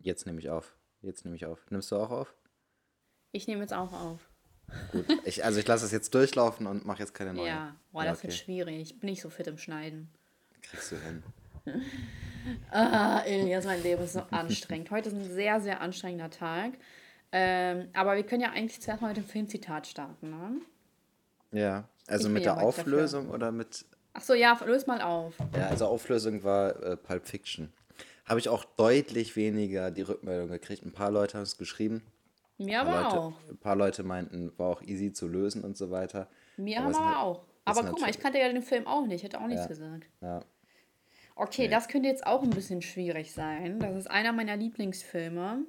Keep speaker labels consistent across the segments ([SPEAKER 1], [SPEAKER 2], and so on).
[SPEAKER 1] Jetzt nehme ich auf. Jetzt nehme ich auf. Nimmst du auch auf?
[SPEAKER 2] Ich nehme jetzt auch auf.
[SPEAKER 1] Gut. Ich, also ich lasse es jetzt durchlaufen und mache jetzt keine neue.
[SPEAKER 2] Ja, boah, das wird schwierig. Ich bin nicht so fit im Schneiden.
[SPEAKER 1] Kriegst du hin.
[SPEAKER 2] Ah, Elias, mein Leben ist so anstrengend. Heute ist ein sehr, sehr anstrengender Tag. Ähm, aber wir können ja eigentlich zuerst mal mit dem Filmzitat starten, ne?
[SPEAKER 1] Ja, also
[SPEAKER 2] Ich
[SPEAKER 1] mit
[SPEAKER 2] bin ja
[SPEAKER 1] der
[SPEAKER 2] heute dafür.
[SPEAKER 1] Auflösung oder mit.
[SPEAKER 2] Ach so, ja, löse mal auf.
[SPEAKER 1] Ja, also Auflösung war äh, Pulp Fiction. Habe ich auch deutlich weniger die Rückmeldung gekriegt. Ein paar Leute haben es geschrieben.
[SPEAKER 2] Mir aber
[SPEAKER 1] Leute,
[SPEAKER 2] auch.
[SPEAKER 1] Ein paar Leute meinten, war auch easy zu lösen und so weiter.
[SPEAKER 2] Mir
[SPEAKER 1] Aber es
[SPEAKER 2] aber auch. Aber guck mal, ich kannte ja den Film auch nicht. Hätte auch nichts
[SPEAKER 1] Ja.
[SPEAKER 2] gesagt.
[SPEAKER 1] Ja.
[SPEAKER 2] Okay, das könnte jetzt auch ein bisschen schwierig sein. Das ist einer meiner Lieblingsfilme.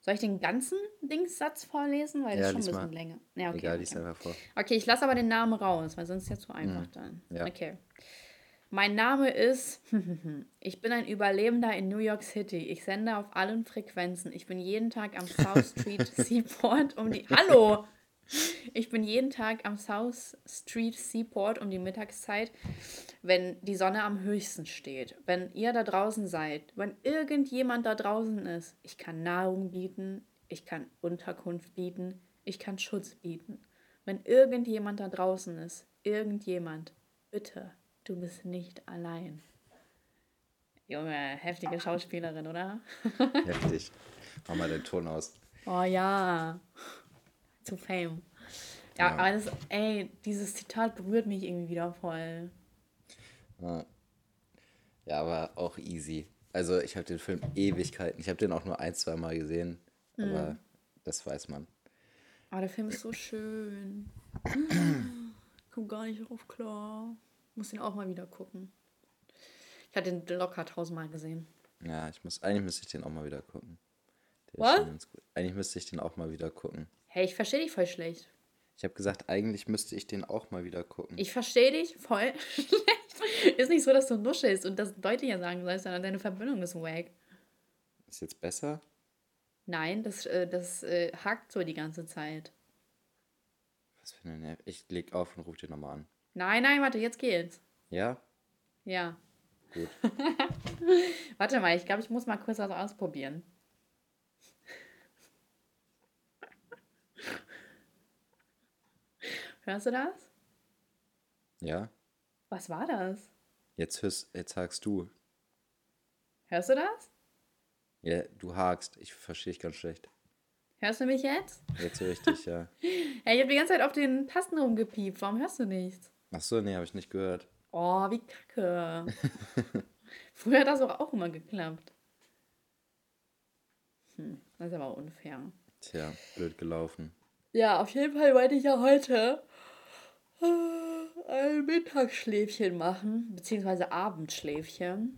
[SPEAKER 2] Soll ich den ganzen Dingssatz vorlesen? Weil das
[SPEAKER 1] Ja,
[SPEAKER 2] ist schon ein bisschen länger. Ja, okay.
[SPEAKER 1] Egal,
[SPEAKER 2] okay.
[SPEAKER 1] lies einfach vor.
[SPEAKER 2] Okay, ich lasse aber den Namen raus, weil sonst ist ja zu einfach dann.
[SPEAKER 1] ja.
[SPEAKER 2] Okay. Mein Name ist. Ich bin ein Überlebender in New York City. Ich sende auf allen Frequenzen. Ich bin jeden Tag am South Street Seaport um die. Hallo! Ich bin jeden Tag am South Street Seaport um die Mittagszeit, wenn die Sonne am höchsten steht. Wenn ihr da draußen seid, wenn irgendjemand da draußen ist, ich kann Nahrung bieten, ich kann Unterkunft bieten, ich kann Schutz bieten. Wenn irgendjemand da draußen ist, irgendjemand, bitte, du bist nicht allein. Junge, heftige Schauspielerin, oder?
[SPEAKER 1] Heftig. Mach mal den Ton aus.
[SPEAKER 2] Oh ja. Zu Fame. Ja,
[SPEAKER 1] Ja.
[SPEAKER 2] aber das, ey, dieses Zitat berührt mich irgendwie wieder voll.
[SPEAKER 1] Ja. aber auch easy. Also ich habe den Film Ewigkeiten. Ich habe den auch nur ein, zwei Mal gesehen. Aber das weiß man.
[SPEAKER 2] Aber der Film ist so schön. Komm gar nicht drauf klar. Muss ihn auch mal wieder gucken. Ich hatte den locker tausendmal gesehen.
[SPEAKER 1] Ja, ich muss, eigentlich müsste ich den auch mal wieder gucken. Der
[SPEAKER 2] Was?
[SPEAKER 1] schon ganz gut. Eigentlich müsste ich den auch mal wieder gucken.
[SPEAKER 2] Hey, ich verstehe dich voll schlecht.
[SPEAKER 1] Ich habe gesagt, eigentlich müsste ich den auch mal wieder gucken.
[SPEAKER 2] Ich verstehe dich voll schlecht. Ist nicht so, dass du nuschelst und das deutlicher sagen sollst, sondern deine Verbindung ist wack.
[SPEAKER 1] Ist jetzt besser?
[SPEAKER 2] Nein, das, äh, das äh, hakt so die ganze Zeit.
[SPEAKER 1] Was für eine Nerv. Ich leg auf und rufe den nochmal an.
[SPEAKER 2] Nein, nein, warte, jetzt geht's.
[SPEAKER 1] Ja?
[SPEAKER 2] Ja.
[SPEAKER 1] Gut.
[SPEAKER 2] Warte mal, ich glaube, ich muss mal kurz was ausprobieren. Hörst du das?
[SPEAKER 1] Ja?
[SPEAKER 2] Was war das?
[SPEAKER 1] Jetzt, hörst, jetzt hakst du.
[SPEAKER 2] Hörst du das?
[SPEAKER 1] Ja, du hakst. Ich verstehe dich ganz schlecht.
[SPEAKER 2] Hörst du mich jetzt?
[SPEAKER 1] Jetzt höre ich dich, ja.
[SPEAKER 2] Hey, ich habe die ganze Zeit auf den Tasten rumgepiept. Warum hörst du nichts?
[SPEAKER 1] Ach so, nee, habe ich nicht gehört.
[SPEAKER 2] Oh, wie kacke. Früher hat das auch immer geklappt. Hm, das ist aber unfair.
[SPEAKER 1] Tja, blöd gelaufen.
[SPEAKER 2] Ja, auf jeden Fall wollte ich ja heute äh, ein Mittagsschläfchen machen, beziehungsweise Abendschläfchen.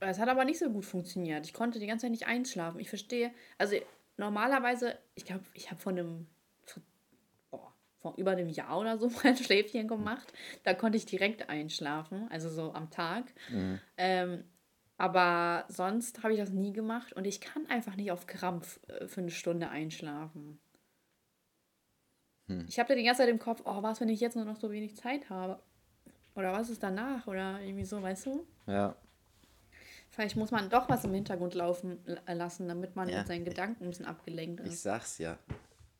[SPEAKER 2] Es hat aber nicht so gut funktioniert. Ich konnte die ganze Zeit nicht einschlafen. Ich verstehe, also normalerweise, ich glaube, ich habe von einem, vor, über einem Jahr oder so mal ein Schläfchen gemacht. Da konnte ich direkt einschlafen, also so am Tag. Ähm, aber sonst habe ich das nie gemacht und ich kann einfach nicht auf Krampf äh, für eine Stunde einschlafen. Ich habe da die ganze Zeit im Kopf, oh, was, wenn ich jetzt nur noch so wenig Zeit habe? Oder was ist danach? Oder irgendwie so, weißt du?
[SPEAKER 1] Ja,
[SPEAKER 2] Vielleicht muss man doch was im Hintergrund laufen lassen, damit man
[SPEAKER 1] Ja.
[SPEAKER 2] mit seinen Gedanken ein bisschen abgelenkt
[SPEAKER 1] ich
[SPEAKER 2] ist.
[SPEAKER 1] sag's ja.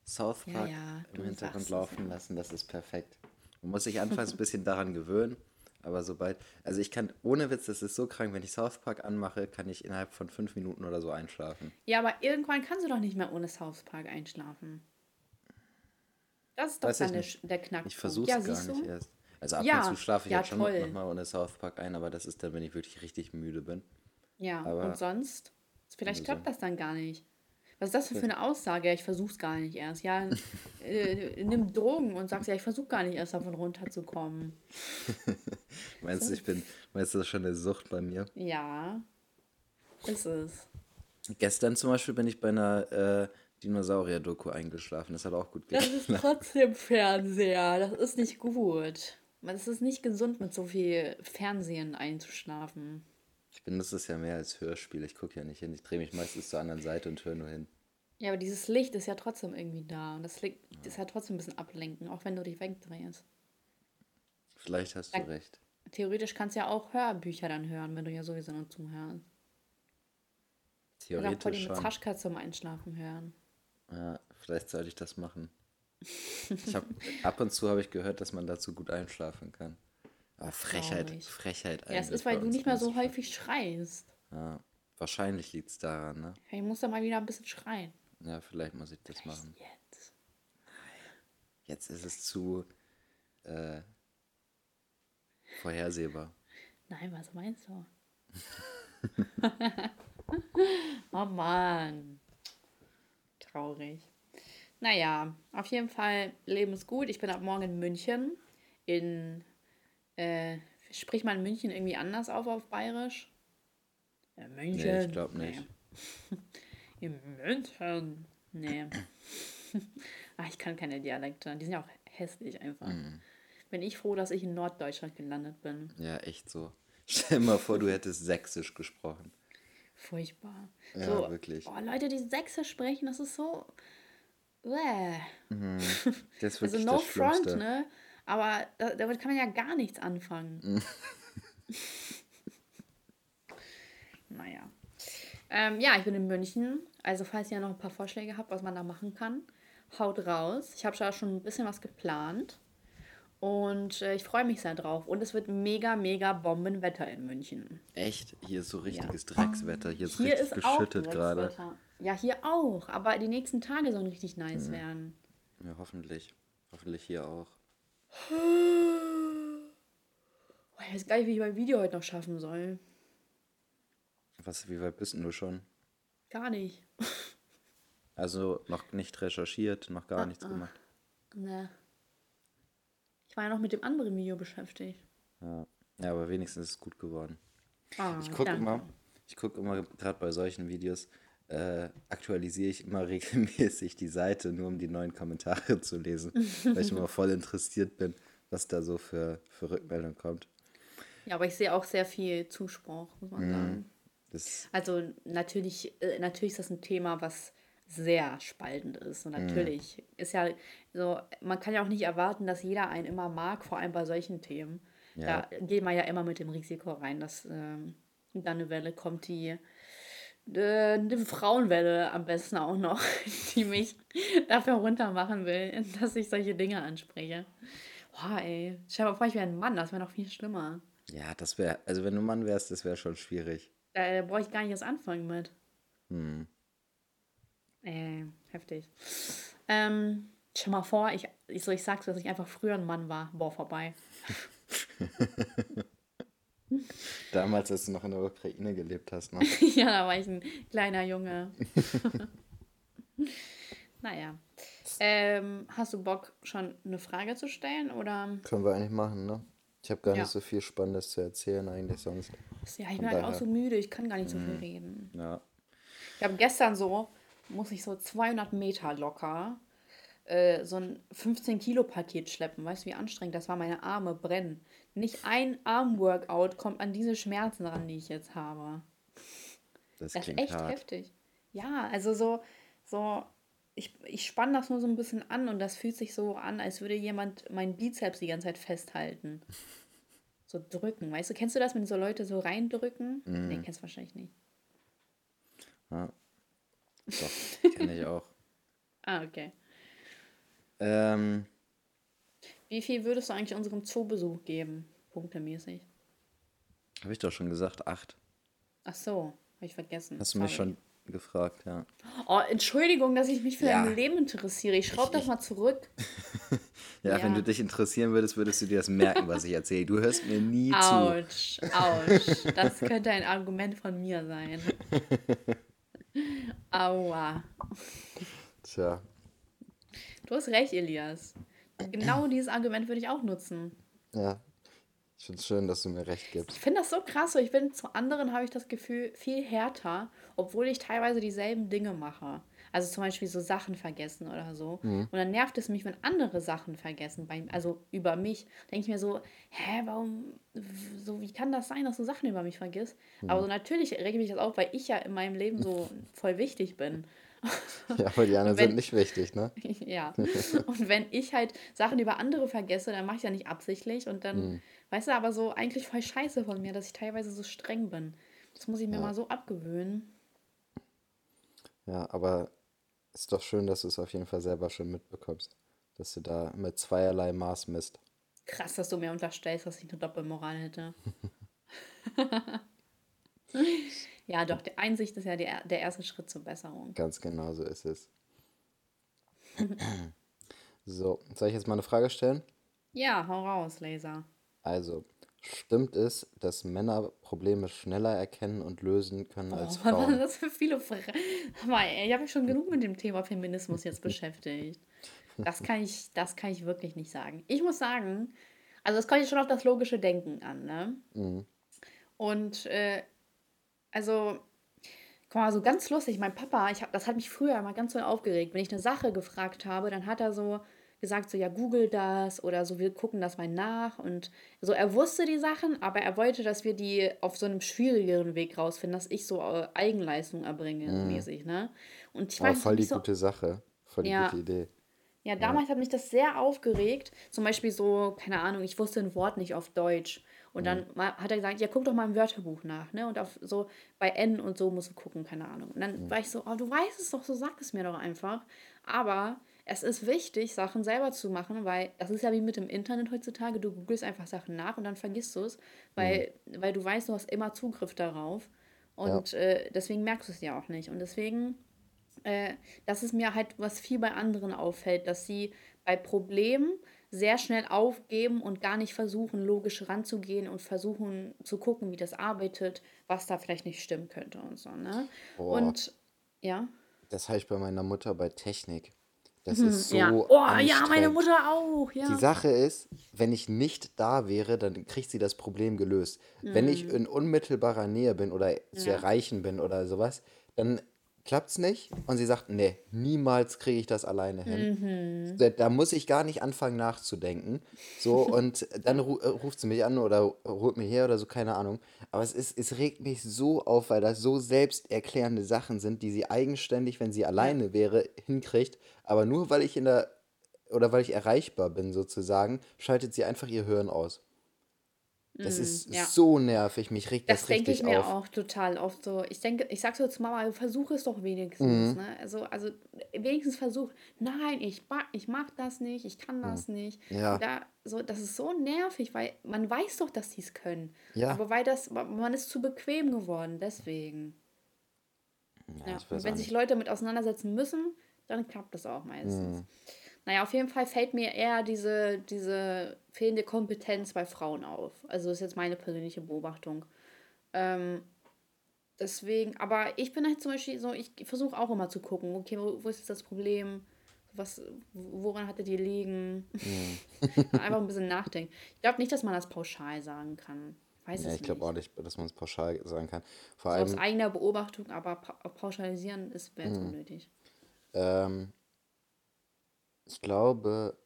[SPEAKER 1] South
[SPEAKER 2] Ja,
[SPEAKER 1] Park
[SPEAKER 2] ja, du
[SPEAKER 1] im Hintergrund
[SPEAKER 2] es,
[SPEAKER 1] laufen
[SPEAKER 2] ja.
[SPEAKER 1] lassen, das ist perfekt. Man muss sich anfangs ein bisschen daran gewöhnen, aber sobald, also ich kann, ohne Witz, das ist so krank, wenn ich South Park anmache, kann ich innerhalb von fünf Minuten oder so einschlafen.
[SPEAKER 2] Ja, aber irgendwann kannst du doch nicht mehr ohne South Park einschlafen. Das ist doch
[SPEAKER 1] Weiß
[SPEAKER 2] dann der, Knackpunkt.
[SPEAKER 1] Ich versuch's
[SPEAKER 2] ja,
[SPEAKER 1] gar nicht erst. Also ab
[SPEAKER 2] Ja,
[SPEAKER 1] und zu schlafe ich
[SPEAKER 2] ja,
[SPEAKER 1] halt schon nochmal ohne South Park ein, aber das ist dann, wenn ich wirklich richtig müde bin.
[SPEAKER 2] Ja,
[SPEAKER 1] Aber-
[SPEAKER 2] und sonst? Vielleicht
[SPEAKER 1] Also-
[SPEAKER 2] klappt das dann gar nicht. Was ist das für eine Aussage? Ja, ich versuch's gar nicht erst. Ja, äh, nimm Drogen und sagst, ja, ich versuch gar nicht erst davon runterzukommen.
[SPEAKER 1] Meinst du, ich bin, meinst du, das ist schon eine Sucht bei mir?
[SPEAKER 2] Ja, ist es.
[SPEAKER 1] Gestern zum Beispiel bin ich bei einer äh, Dinosaurier-Doku eingeschlafen. Das hat auch gut
[SPEAKER 2] Das
[SPEAKER 1] geklappt.
[SPEAKER 2] ist trotzdem Fernseher. Das ist nicht gut. Es ist nicht gesund, mit so viel Fernsehen einzuschlafen.
[SPEAKER 1] Ich benutze es ja mehr als Hörspiel. Ich gucke ja nicht hin. Ich drehe mich meistens zur anderen Seite und höre nur hin.
[SPEAKER 2] Ja, aber dieses Licht ist ja trotzdem irgendwie da. Und das Licht ist ja trotzdem ein bisschen ablenken, auch wenn du dich wegdrehst.
[SPEAKER 1] Vielleicht hast du recht.
[SPEAKER 2] Theoretisch kannst du ja auch Hörbücher dann hören, wenn du ja sowieso nur zuhörst. Ich will auch voll
[SPEAKER 1] Theoretisch
[SPEAKER 2] die
[SPEAKER 1] schon.
[SPEAKER 2] Zaschka zum Einschlafen hören.
[SPEAKER 1] Ja, vielleicht sollte ich das machen. Ich hab, ab und zu habe ich gehört, dass man dazu gut einschlafen kann. Aber Frechheit,
[SPEAKER 2] Traurig.
[SPEAKER 1] Frechheit
[SPEAKER 2] Ja, es ist, weil du nicht mehr so häufig schreist.
[SPEAKER 1] Ja, wahrscheinlich liegt es daran, ne?
[SPEAKER 2] Ich muss da mal wieder ein bisschen schreien.
[SPEAKER 1] Ja, vielleicht muss ich das machen.
[SPEAKER 2] Jetzt.
[SPEAKER 1] Jetzt ist es zu äh, vorhersehbar.
[SPEAKER 2] Nein, was meinst du? oh Mann. Traurig. Naja, auf jeden Fall, Leben ist gut. Ich bin ab morgen in München. In, äh, spricht man München irgendwie anders auf auf Bayerisch? Ja, München.
[SPEAKER 1] Nee, ich glaube nicht.
[SPEAKER 2] Nee. In München. Nee. ah, ich kann keine Dialekte. Die sind ja auch hässlich einfach.
[SPEAKER 1] Mhm.
[SPEAKER 2] Bin ich froh, dass ich in Norddeutschland gelandet bin.
[SPEAKER 1] Ja, echt so. Stell dir mal vor, du hättest Sächsisch gesprochen.
[SPEAKER 2] Furchtbar.
[SPEAKER 1] Ja,
[SPEAKER 2] so,
[SPEAKER 1] wirklich.
[SPEAKER 2] Oh, Leute, die Sächsisch sprechen, das ist so. Bäh.
[SPEAKER 1] Das ist
[SPEAKER 2] Also
[SPEAKER 1] wirklich
[SPEAKER 2] no
[SPEAKER 1] das
[SPEAKER 2] front,
[SPEAKER 1] Schlimmste.
[SPEAKER 2] ne? Aber da, damit kann man ja gar nichts anfangen. naja. Ähm, ja, ich bin in München. Also, falls ihr noch ein paar Vorschläge habt, was man da machen kann, haut raus. Ich habe da schon ein bisschen was geplant. Und äh, ich freue mich sehr drauf. Und es wird mega, mega Bombenwetter in München.
[SPEAKER 1] Echt? Hier ist so richtiges Dreckswetter. Hier ist
[SPEAKER 2] Hier
[SPEAKER 1] richtig
[SPEAKER 2] ist
[SPEAKER 1] geschüttet gerade.
[SPEAKER 2] Ja, hier auch. Aber die nächsten Tage sollen richtig nice werden.
[SPEAKER 1] Ja, hoffentlich. Hoffentlich hier auch.
[SPEAKER 2] Ich weiß gar nicht, wie ich mein Video heute noch schaffen soll.
[SPEAKER 1] Was, wie weit bist denn du schon?
[SPEAKER 2] Gar nicht.
[SPEAKER 1] Also noch nicht recherchiert, noch
[SPEAKER 2] Ah,
[SPEAKER 1] gar nichts gemacht.
[SPEAKER 2] Ne. Ich war ja noch mit dem anderen Video beschäftigt.
[SPEAKER 1] Ja. ja, aber wenigstens ist es gut geworden.
[SPEAKER 2] Ah,
[SPEAKER 1] Ich gucke immer, ich gucke immer, gerade bei solchen Videos, äh, aktualisiere ich immer regelmäßig die Seite, nur um die neuen Kommentare zu lesen, weil ich immer voll interessiert bin, was da so für, für Rückmeldung kommt.
[SPEAKER 2] Ja, aber ich sehe auch sehr viel Zuspruch, muss man sagen.
[SPEAKER 1] Das,
[SPEAKER 2] Also natürlich, äh, natürlich ist das ein Thema, was sehr spaltend ist. Und natürlich ist ja so, man kann ja auch nicht erwarten, dass jeder einen immer mag, vor allem bei solchen Themen.
[SPEAKER 1] Ja.
[SPEAKER 2] Da geht man ja immer mit dem Risiko rein, dass ähm, dann eine Welle kommt, die äh, eine Frauenwelle am besten auch noch, die mich dafür runtermachen will, dass ich solche Dinge anspreche. Boah, ey. Stell dir mal vor, ich wäre ein Mann, das wäre noch viel schlimmer.
[SPEAKER 1] ja, das wäre, also wenn du Mann wärst, das wäre schon schwierig.
[SPEAKER 2] Da brauche ich gar nicht erst anfangen mit.
[SPEAKER 1] Hm.
[SPEAKER 2] Äh, heftig. Ähm, stell mal vor, ich, ich, so, ich sag's, dass ich einfach früher ein Mann war. Boah, vorbei.
[SPEAKER 1] Damals, als du noch in der Ukraine gelebt hast, ne?
[SPEAKER 2] ja, da war ich ein kleiner Junge. naja. Ähm, hast du Bock, schon eine Frage zu stellen? Oder?
[SPEAKER 1] Können wir eigentlich machen, ne? Ich habe gar
[SPEAKER 2] Ja.
[SPEAKER 1] nicht so viel Spannendes zu erzählen eigentlich sonst.
[SPEAKER 2] Ja, ich bin halt auch so müde, ich kann gar nicht so viel reden.
[SPEAKER 1] Ja.
[SPEAKER 2] Ich habe gestern so, muss ich so 200 Meter locker äh, so ein 15-Kilo-Paket schleppen. Weißt du, wie anstrengend das war? Meine Arme brennen. Nicht ein Arm-Workout kommt an diese Schmerzen ran, die ich jetzt habe.
[SPEAKER 1] Das
[SPEAKER 2] Das ist
[SPEAKER 1] klingt
[SPEAKER 2] echt
[SPEAKER 1] hart.
[SPEAKER 2] heftig. Ja, also so, so ich, ich spanne das nur so ein bisschen an und das fühlt sich so an, als würde jemand meinen Bizeps die ganze Zeit festhalten. So drücken, weißt du? Kennst du das, wenn so Leute so reindrücken?
[SPEAKER 1] Mhm.
[SPEAKER 2] Nee, kennst du wahrscheinlich nicht.
[SPEAKER 1] Ja. Doch, kenne ich auch.
[SPEAKER 2] Ah, okay.
[SPEAKER 1] Ähm,
[SPEAKER 2] Wie viel würdest du eigentlich unserem Zoobesuch geben? Punktemäßig.
[SPEAKER 1] habe ich doch schon gesagt, acht.
[SPEAKER 2] Ach so, habe ich vergessen.
[SPEAKER 1] Hast du mich
[SPEAKER 2] Sorry.
[SPEAKER 1] schon gefragt, ja.
[SPEAKER 2] Oh, Entschuldigung, dass ich mich für
[SPEAKER 1] Ja.
[SPEAKER 2] dein Leben interessiere. Ich schraube das mal zurück.
[SPEAKER 1] ja.
[SPEAKER 2] Ja.
[SPEAKER 1] wenn du dich interessieren würdest, würdest du dir das merken, was ich erzähle. Du hörst mir nie zu.
[SPEAKER 2] Autsch, autsch. Das könnte ein Argument von mir sein. Aua.
[SPEAKER 1] Tja,
[SPEAKER 2] Du hast recht, Elias. Genau dieses Argument würde ich auch nutzen.
[SPEAKER 1] ja. Ich finde es schön, dass du mir recht gibst.
[SPEAKER 2] Ich finde das so krass. Ich bin zu anderen, habe ich das Gefühl, viel härter, obwohl ich teilweise dieselben Dinge mache. Also zum Beispiel so Sachen vergessen oder so. Und dann nervt es mich, wenn andere Sachen vergessen, bei, also über mich. denke ich mir so, hä, warum, so, wie kann das sein, dass du Sachen über mich vergisst? Aber so natürlich rege mich das auf, weil ich ja in meinem Leben so voll wichtig bin.
[SPEAKER 1] Ja, aber die anderen
[SPEAKER 2] wenn-
[SPEAKER 1] sind nicht wichtig, ne?
[SPEAKER 2] Ja. Und wenn ich halt Sachen über andere vergesse, dann mache ich ja nicht absichtlich. Und dann, weißt du, aber so eigentlich voll scheiße von mir, dass ich teilweise so streng bin. Das muss ich mir mal so abgewöhnen.
[SPEAKER 1] Ja, aber ist doch schön, dass du es auf jeden Fall selber schon mitbekommst, dass du da mit zweierlei Maß misst.
[SPEAKER 2] Krass, dass du mir unterstellst, dass ich eine Doppelmoral hätte. ja, doch, die Einsicht ist ja die, der erste Schritt zur Besserung.
[SPEAKER 1] Ganz genau so ist es. so, soll ich jetzt mal eine Frage stellen?
[SPEAKER 2] Ja, hau raus, Laser.
[SPEAKER 1] Also, stimmt es, dass Männer Probleme schneller erkennen und lösen können als
[SPEAKER 2] Oh, was
[SPEAKER 1] Frauen?
[SPEAKER 2] sind das für viele Fragen? Ich habe mich schon genug mit dem Thema Feminismus jetzt beschäftigt. Das kann ich, das kann ich wirklich nicht sagen. Ich muss sagen, also es kommt jetzt schon auf das logische Denken an, ne?
[SPEAKER 1] Mhm.
[SPEAKER 2] Und äh, also, guck mal, so ganz lustig, mein Papa, ich hab, das hat mich früher immer ganz so aufgeregt. Wenn ich eine Sache gefragt habe, dann hat er so gesagt, so ja, google das oder so, wir gucken das mal nach. Und so, er wusste die Sachen, aber er wollte, dass wir die auf so einem schwierigeren Weg rausfinden, dass ich so äh, Eigenleistung erbringe, mäßig, ne? Und ich
[SPEAKER 1] Aber
[SPEAKER 2] weiß
[SPEAKER 1] voll die
[SPEAKER 2] so,
[SPEAKER 1] gute Sache. Voll die
[SPEAKER 2] Ja.
[SPEAKER 1] gute Idee.
[SPEAKER 2] ja, damals hat mich das sehr aufgeregt. Zum Beispiel so, keine Ahnung, ich wusste ein Wort nicht auf Deutsch. Und dann mal- hat er gesagt, ja, guck doch mal im Wörterbuch nach, ne? Und auf so bei N und so musst du gucken, keine Ahnung. Und dann war ich so, oh, du weißt es doch, so sag es mir doch einfach. Aber es ist wichtig, Sachen selber zu machen, weil das ist ja wie mit dem Internet heutzutage. Du googelst einfach Sachen nach und dann vergisst du es, weil, weil du weißt, du hast immer Zugriff darauf. Und äh, deswegen merkst du es ja auch nicht. Und deswegen äh, das ist mir halt, was viel bei anderen auffällt, dass sie bei Problemen sehr schnell aufgeben und gar nicht versuchen, logisch ranzugehen und versuchen zu gucken, wie das arbeitet, was da vielleicht nicht stimmen könnte und so, ne?
[SPEAKER 1] Boah.
[SPEAKER 2] Und ja.
[SPEAKER 1] Das habe ich bei meiner Mutter bei Technik. Das ist so
[SPEAKER 2] ja. Oh, ja, meine. Mutter auch, ja.
[SPEAKER 1] Die Sache ist, wenn ich nicht da wäre, dann kriegt sie das Problem gelöst. Wenn ich in unmittelbarer Nähe bin oder zu
[SPEAKER 2] Mhm. Ja.
[SPEAKER 1] erreichen bin oder sowas, dann klappt's nicht und sie sagt, nee, niemals kriege ich das alleine hin.
[SPEAKER 2] Mhm.
[SPEAKER 1] Da, da muss ich gar nicht anfangen nachzudenken. So, und dann ru äh, ruft sie mich an oder holt mich her oder so, keine Ahnung. Aber es ist, es regt mich so auf, weil das so selbsterklärende Sachen sind, die sie eigenständig, wenn sie alleine wäre, hinkriegt. Aber nur weil ich in der oder weil ich erreichbar bin sozusagen, schaltet sie einfach ihr Hören aus. Das ist
[SPEAKER 2] Mm, ja.
[SPEAKER 1] so nervig, mich regt das,
[SPEAKER 2] Das denke ich
[SPEAKER 1] richtig
[SPEAKER 2] mir
[SPEAKER 1] auf.
[SPEAKER 2] auch total oft so. Ich denke, ich sag so zu Mama, versuch es doch
[SPEAKER 1] Mhm.
[SPEAKER 2] wenigstens. Ne? Also, also wenigstens versuch. Nein, ich ich mag das nicht, ich kann das nicht.
[SPEAKER 1] Ja.
[SPEAKER 2] Da, so, das ist so nervig, weil man weiß doch, dass sie es können.
[SPEAKER 1] Ja.
[SPEAKER 2] Aber weil das, man ist zu bequem geworden, deswegen. Ja. Und wenn sich. Leute damit auseinandersetzen müssen, dann klappt das auch meistens.
[SPEAKER 1] Mhm.
[SPEAKER 2] Naja, auf jeden Fall fällt mir eher diese, diese fehlende Kompetenz bei Frauen auf. Also das ist jetzt meine persönliche Beobachtung. Ähm, deswegen, aber ich bin halt zum Beispiel so, ich versuche auch immer zu gucken, okay, wo, wo ist jetzt das Problem? Was, woran hatte die liegen? Einfach ein bisschen nachdenken. Ich glaube nicht, dass man das pauschal sagen kann. Weiß
[SPEAKER 1] Ja, ich glaube auch nicht, dass man es pauschal sagen kann. Vor
[SPEAKER 2] So aus
[SPEAKER 1] allem,
[SPEAKER 2] eigener Beobachtung, aber pa pauschalisieren ist wäre
[SPEAKER 1] Mhm.
[SPEAKER 2] jetzt unnötig.
[SPEAKER 1] ähm, ich glaube,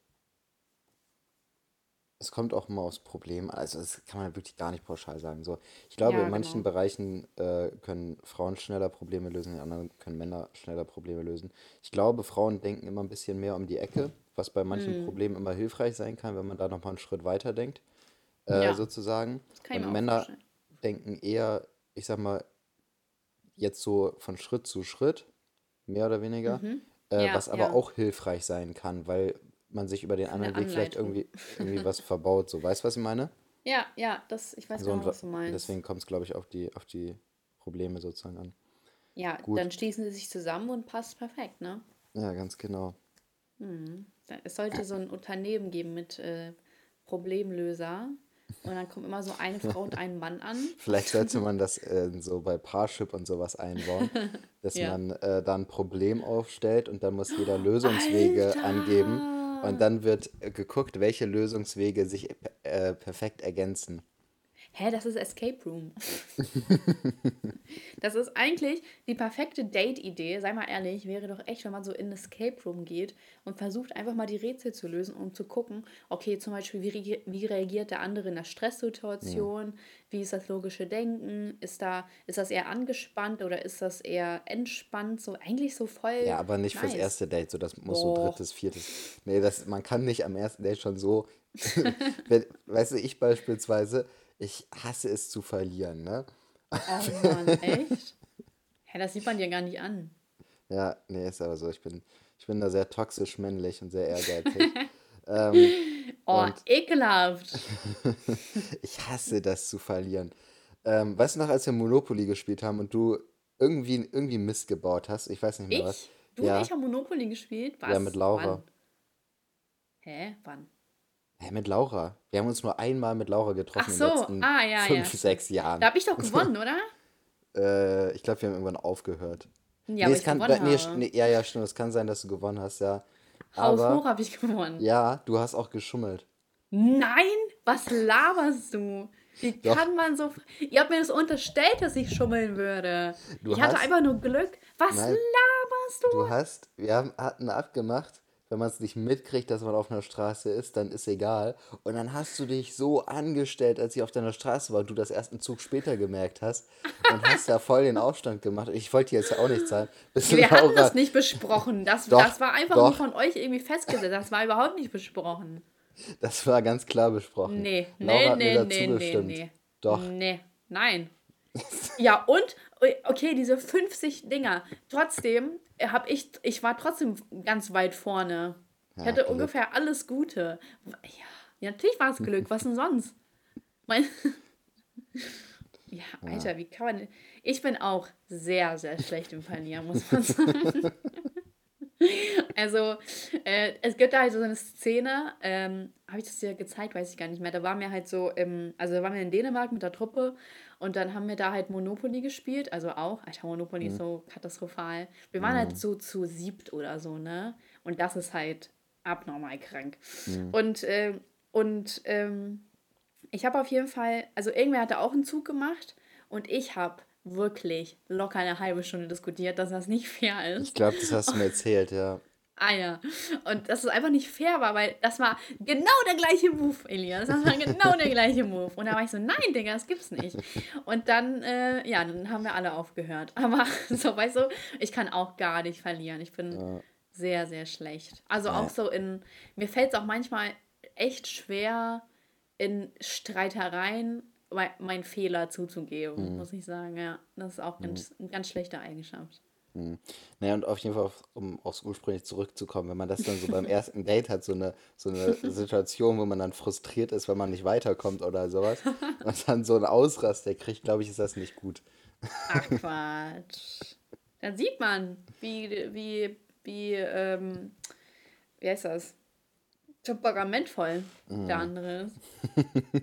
[SPEAKER 1] es kommt auch immer aufs Problem. Also das kann man wirklich gar nicht pauschal sagen. So, ich glaube,
[SPEAKER 2] Ja,
[SPEAKER 1] in manchen
[SPEAKER 2] genau.
[SPEAKER 1] Bereichen äh, können Frauen schneller Probleme lösen, in anderen können Männer schneller Probleme lösen. Ich glaube, Frauen denken immer ein bisschen mehr um die Ecke, was bei manchen
[SPEAKER 2] Mhm.
[SPEAKER 1] Problemen immer hilfreich sein kann, wenn man da nochmal einen Schritt weiter denkt, äh,
[SPEAKER 2] Ja.
[SPEAKER 1] sozusagen.
[SPEAKER 2] Das kann ich
[SPEAKER 1] Und
[SPEAKER 2] mir auch
[SPEAKER 1] Männer
[SPEAKER 2] vorstellen.
[SPEAKER 1] denken eher, ich sag mal, jetzt so von Schritt zu Schritt, mehr oder weniger, äh,
[SPEAKER 2] Mhm. Ja,
[SPEAKER 1] was aber
[SPEAKER 2] ja.
[SPEAKER 1] auch hilfreich sein kann, weil man sich über den anderen Weg vielleicht irgendwie, irgendwie was verbaut. So, weißt du, was ich meine?
[SPEAKER 2] Ja, ja, das, ich weiß
[SPEAKER 1] So,
[SPEAKER 2] genau, was du meinst.
[SPEAKER 1] deswegen kommt es, glaube ich, auf die, auf die Probleme sozusagen an.
[SPEAKER 2] Ja,
[SPEAKER 1] Gut.
[SPEAKER 2] dann schließen sie sich zusammen und passt perfekt, ne?
[SPEAKER 1] Ja, ganz genau.
[SPEAKER 2] Da- Es sollte so ein Unternehmen geben mit äh, Problemlöser. Und dann kommt immer so eine Frau und ein Mann an.
[SPEAKER 1] Vielleicht sollte man das äh, so bei Parship und sowas einbauen, dass
[SPEAKER 2] Ja.
[SPEAKER 1] man äh, da ein Problem aufstellt und dann muss jeder Lösungswege
[SPEAKER 2] Alter!
[SPEAKER 1] angeben und dann wird äh, geguckt, welche Lösungswege sich äh, perfekt ergänzen.
[SPEAKER 2] Hä, das ist Escape Room. das ist eigentlich die perfekte Date-Idee, sei mal ehrlich, wäre doch echt, wenn man so in ein Escape Room geht und versucht einfach mal die Rätsel zu lösen, um zu gucken, okay, zum Beispiel, wie, wie reagiert der andere in der Stresssituation, wie ist das logische Denken, ist da, ist das eher angespannt oder ist das eher entspannt, so eigentlich so voll
[SPEAKER 1] Ja, aber nicht fürs
[SPEAKER 2] nice.
[SPEAKER 1] erste Date, so das muss so
[SPEAKER 2] Doch.
[SPEAKER 1] drittes, viertes. Nee, das, man kann nicht am ersten Date schon so. wenn, weißt du, ich beispielsweise, ich hasse es zu verlieren, ne?
[SPEAKER 2] Oh Mann, echt? Hä, das sieht man dir gar nicht an.
[SPEAKER 1] Ja, nee, ist aber so. Ich bin, ich bin da sehr toxisch männlich und sehr ehrgeizig. ähm,
[SPEAKER 2] Oh,
[SPEAKER 1] und
[SPEAKER 2] ekelhaft.
[SPEAKER 1] ich hasse das zu verlieren. Ähm, weißt du noch, als wir Monopoly gespielt haben und du irgendwie, irgendwie Mist gebaut hast? Ich weiß nicht mehr was.
[SPEAKER 2] Ich? Du und
[SPEAKER 1] Ja,
[SPEAKER 2] ich haben Monopoly gespielt? Was?
[SPEAKER 1] ja, mit Laura.
[SPEAKER 2] Wann? Hä? Wann?
[SPEAKER 1] Hä, mit Laura. Wir haben uns nur einmal mit Laura
[SPEAKER 2] Ach
[SPEAKER 1] getroffen in
[SPEAKER 2] so,
[SPEAKER 1] den letzten
[SPEAKER 2] ah, ja, ja.
[SPEAKER 1] fünf,
[SPEAKER 2] stimmt.
[SPEAKER 1] sechs
[SPEAKER 2] Da
[SPEAKER 1] Jahren.
[SPEAKER 2] habe ich doch gewonnen, oder?
[SPEAKER 1] Äh, ich glaube, wir haben irgendwann aufgehört.
[SPEAKER 2] Ja,
[SPEAKER 1] Nee,
[SPEAKER 2] aber
[SPEAKER 1] es
[SPEAKER 2] ich
[SPEAKER 1] kann,
[SPEAKER 2] gewonnen
[SPEAKER 1] nee,
[SPEAKER 2] habe.
[SPEAKER 1] nee, ja, ja, stimmt. Es kann sein, dass du gewonnen hast, ja.
[SPEAKER 2] Haus hoch habe ich gewonnen.
[SPEAKER 1] ja, du hast auch geschummelt.
[SPEAKER 2] Nein, was laberst du? Wie
[SPEAKER 1] Doch.
[SPEAKER 2] kann man so. Ihr habt mir das unterstellt, dass ich schummeln würde.
[SPEAKER 1] Du
[SPEAKER 2] ich hatte
[SPEAKER 1] hast-
[SPEAKER 2] einfach nur Glück. Was
[SPEAKER 1] Nein.
[SPEAKER 2] laberst du?
[SPEAKER 1] Du hast, wir haben, hatten abgemacht, wenn man es nicht mitkriegt, dass man auf einer Straße ist, dann ist egal. Und dann hast du dich so angestellt, als ich auf deiner Straße war und du das erst einen Zug später gemerkt hast und hast da voll den Aufstand gemacht. Ich wollte dir jetzt ja auch nicht zahlen. Bis
[SPEAKER 2] Wir hatten
[SPEAKER 1] Laura-
[SPEAKER 2] das nicht besprochen. Das,
[SPEAKER 1] Doch,
[SPEAKER 2] das war einfach
[SPEAKER 1] doch.
[SPEAKER 2] nur von euch irgendwie festgesetzt. Das war überhaupt nicht besprochen.
[SPEAKER 1] Das war ganz klar besprochen.
[SPEAKER 2] Nee,
[SPEAKER 1] Laura
[SPEAKER 2] nee,
[SPEAKER 1] hat
[SPEAKER 2] nee, nee, nee, nee.
[SPEAKER 1] Doch.
[SPEAKER 2] Nee, nein. Ja, und, okay, diese 50 Dinger. Trotzdem habe ich, ich war trotzdem ganz weit vorne. Ich
[SPEAKER 1] Ja,
[SPEAKER 2] hatte
[SPEAKER 1] Glück. ungefähr
[SPEAKER 2] alles Gute. Ja, natürlich war es Glück. Was denn sonst? Mein ja, Alter, wie kann man. Ich bin auch sehr, sehr schlecht im Verlieren, muss man sagen. Also, äh, es gibt da halt so eine Szene, ähm, habe ich das dir gezeigt, weiß ich gar nicht mehr. Da waren wir halt so im, also da waren wir in Dänemark mit der Truppe und dann haben wir da halt Monopoly gespielt, also auch, Alter, Monopoly ist so katastrophal. Wir waren halt so zu siebt oder so, ne? Und das ist halt abnormal krank. Und, äh, und ähm, ich habe auf jeden Fall, also irgendwer hatte auch einen Zug gemacht und ich habe wirklich locker eine halbe Stunde diskutiert, dass das nicht fair ist.
[SPEAKER 1] Ich glaube, das hast du mir erzählt, ja.
[SPEAKER 2] Ah ja. Und dass es einfach nicht fair war, weil das war genau der gleiche Move, Elias. Das war genau der gleiche Move. Und da war ich so, nein, Digga, das gibt's nicht. Und dann, äh, ja, dann haben wir alle aufgehört. Aber so, weißt du, ich kann auch gar nicht verlieren. Ich bin sehr, sehr schlecht. Also
[SPEAKER 1] Ja.
[SPEAKER 2] auch so in, mir fällt es auch manchmal echt schwer, in Streitereien mei- meinen Fehler zuzugeben, muss ich sagen. Ja, das ist auch ganz, eine ganz schlechte Eigenschaft.
[SPEAKER 1] Naja, und auf jeden Fall, um aufs ursprünglich zurückzukommen, wenn man das dann so beim ersten Date hat, so eine, so eine Situation, wo man dann frustriert ist, wenn man nicht weiterkommt oder sowas, und dann so einen Ausraster kriegt, glaube ich, ist das nicht gut.
[SPEAKER 2] Ach Quatsch. Dann sieht man, wie, wie, wie, ähm, wie heißt das? Temperamentvoll der andere ist.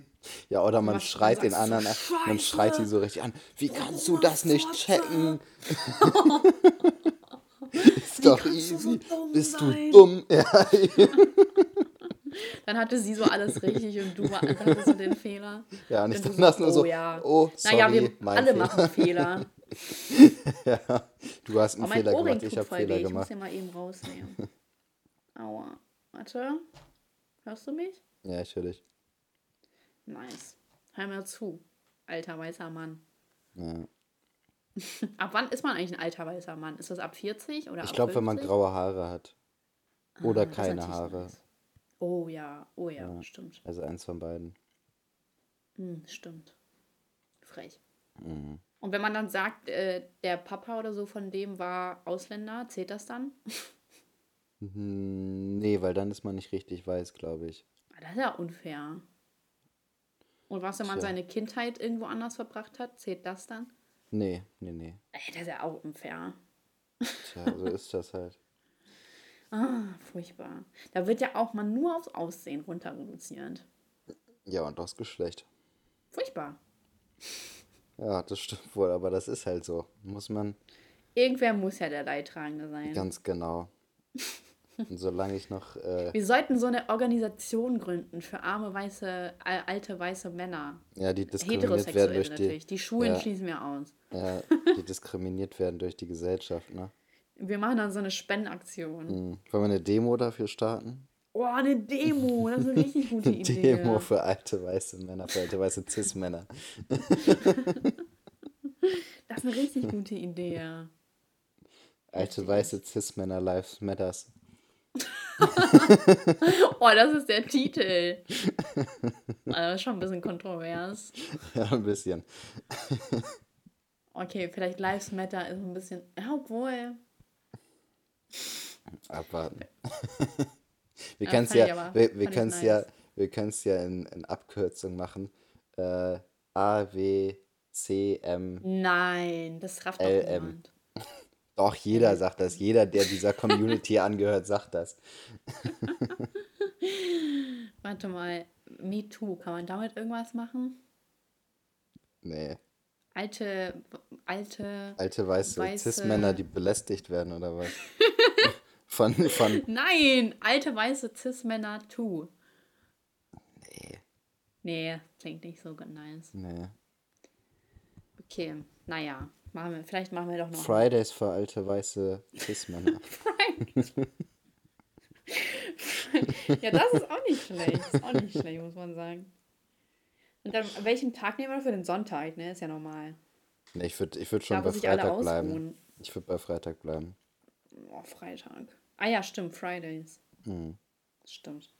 [SPEAKER 1] Ja, oder man schreit den
[SPEAKER 2] so,
[SPEAKER 1] anderen, an- man schreit sie so richtig an. Wie kannst du das nicht checken? ist doch
[SPEAKER 2] du so
[SPEAKER 1] easy.
[SPEAKER 2] dumm
[SPEAKER 1] Bist
[SPEAKER 2] sein?
[SPEAKER 1] du dumm? Ja,
[SPEAKER 2] Dann hatte sie so alles richtig und du war- hattest so den Fehler.
[SPEAKER 1] ja und ich dachte das nur
[SPEAKER 2] oh
[SPEAKER 1] so,
[SPEAKER 2] ja.
[SPEAKER 1] oh, sorry,
[SPEAKER 2] naja, wir alle
[SPEAKER 1] Fehler.
[SPEAKER 2] machen Fehler.
[SPEAKER 1] ja, du hast einen
[SPEAKER 2] Oh,
[SPEAKER 1] Fehler
[SPEAKER 2] Ohrring
[SPEAKER 1] gemacht, ich habe Fehler
[SPEAKER 2] weh. Ich muss
[SPEAKER 1] gemacht.
[SPEAKER 2] den mal eben rausnehmen. Aua. Warte. Hörst du mich?
[SPEAKER 1] Ja, ich höre dich.
[SPEAKER 2] Nice. Hör mir zu, alter weißer Mann.
[SPEAKER 1] Ja.
[SPEAKER 2] Ab wann ist man eigentlich ein alter weißer Mann? Ist das ab 40 oder
[SPEAKER 1] Ich glaube, wenn man
[SPEAKER 2] 50?
[SPEAKER 1] graue Haare hat. Oder
[SPEAKER 2] Ah,
[SPEAKER 1] keine Haare.
[SPEAKER 2] nice. Oh ja, oh ja, stimmt.
[SPEAKER 1] Also eins von beiden.
[SPEAKER 2] Hm, stimmt. Frech.
[SPEAKER 1] Mhm.
[SPEAKER 2] Und wenn man dann sagt, äh, der Papa oder so von dem war Ausländer, zählt das dann?
[SPEAKER 1] Hm, Nee, weil dann ist man nicht richtig weiß, glaube ich.
[SPEAKER 2] Ah, Das ist ja unfair. Und was, wenn man
[SPEAKER 1] Tja.
[SPEAKER 2] seine Kindheit irgendwo anders verbracht hat, zählt das dann?
[SPEAKER 1] Nee, nee, nee.
[SPEAKER 2] Ey, das ist ja auch unfair.
[SPEAKER 1] Tja, so ist das halt.
[SPEAKER 2] Ah, furchtbar. Da wird ja auch mal nur aufs Aussehen runter reduziert.
[SPEAKER 1] Ja, und das Geschlecht.
[SPEAKER 2] Furchtbar.
[SPEAKER 1] Ja, das stimmt wohl, aber das ist halt so. Muss man
[SPEAKER 2] Irgendwer muss ja der Leidtragende sein.
[SPEAKER 1] ganz genau. Und solange ich noch, äh,
[SPEAKER 2] Wir sollten so eine Organisation gründen für arme, weiße, al- alte, weiße Männer.
[SPEAKER 1] ja, die diskriminiert werden durch die,
[SPEAKER 2] natürlich. Die Schulen
[SPEAKER 1] ja.
[SPEAKER 2] schließen wir aus.
[SPEAKER 1] ja, die diskriminiert werden durch die Gesellschaft, ne?
[SPEAKER 2] Wir machen dann so eine Spendenaktion.
[SPEAKER 1] Hm. Wollen wir eine Demo dafür starten?
[SPEAKER 2] Oh, eine Demo. Das ist eine richtig gute Idee.
[SPEAKER 1] Demo für alte weiße Männer, für alte weiße Cis-Männer.
[SPEAKER 2] Das ist eine richtig gute Idee.
[SPEAKER 1] Alte weiße Cis-Männer Lives Matters.
[SPEAKER 2] Oh, das ist der Titel. Also, das ist schon ein bisschen kontrovers.
[SPEAKER 1] Ja, ein bisschen.
[SPEAKER 2] Okay, vielleicht Lives Matter ist ein bisschen. Ja, obwohl.
[SPEAKER 1] Abwarten. wir
[SPEAKER 2] Ja,
[SPEAKER 1] können es ja, wir, wir ja,
[SPEAKER 2] nice.
[SPEAKER 1] wir können's ja in, in Abkürzung machen. Äh, A, W, C, M.
[SPEAKER 2] Nein, das rafft doch niemand.
[SPEAKER 1] Doch, jeder sagt das. Jeder, der dieser Community angehört, sagt das.
[SPEAKER 2] Warte mal, Me Too, kann man damit irgendwas machen?
[SPEAKER 1] Nee.
[SPEAKER 2] Alte, alte.
[SPEAKER 1] Alte weiße,
[SPEAKER 2] Weiße-
[SPEAKER 1] Cis-Männer, die belästigt werden, oder was? von, von.
[SPEAKER 2] Nein, alte weiße Cis-Männer Too.
[SPEAKER 1] Nee,
[SPEAKER 2] Nee, klingt nicht so nice.
[SPEAKER 1] nee.
[SPEAKER 2] Okay, naja, machen wir, vielleicht machen wir doch noch.
[SPEAKER 1] Fridays für alte weiße Cis-Männer.
[SPEAKER 2] Ja, das ist auch nicht schlecht. Das ist auch nicht schlecht, muss man sagen. Und dann, welchen Tag nehmen wir für den Sonntag, ne? Ist ja normal.
[SPEAKER 1] Nee, ich würde ich würd schon
[SPEAKER 2] Da,
[SPEAKER 1] bei Freitag bleiben. Ich würde bei Freitag bleiben.
[SPEAKER 2] Oh, Freitag. Ah ja, stimmt, Fridays.
[SPEAKER 1] Mhm.
[SPEAKER 2] Stimmt.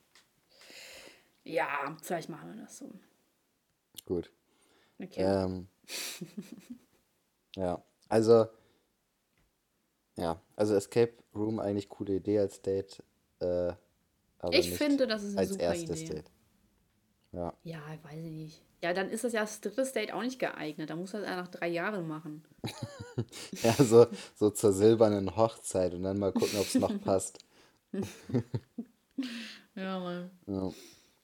[SPEAKER 2] Ja, vielleicht machen wir das so.
[SPEAKER 1] Gut.
[SPEAKER 2] Okay.
[SPEAKER 1] Ähm, ja, also, ja, also Escape Room eigentlich coole Idee als Date, äh, aber
[SPEAKER 2] ich
[SPEAKER 1] nicht
[SPEAKER 2] finde, das ist eine
[SPEAKER 1] als
[SPEAKER 2] super
[SPEAKER 1] erstes
[SPEAKER 2] Idee.
[SPEAKER 1] Date. Ja,
[SPEAKER 2] Ja, weiß ich nicht. Ja, dann ist das ja das dritte Date auch nicht geeignet. Da muss das ja nach drei Jahren machen.
[SPEAKER 1] ja so, so zur silbernen Hochzeit und dann mal gucken, ob es noch passt.
[SPEAKER 2] Ja, Mann.
[SPEAKER 1] Ja,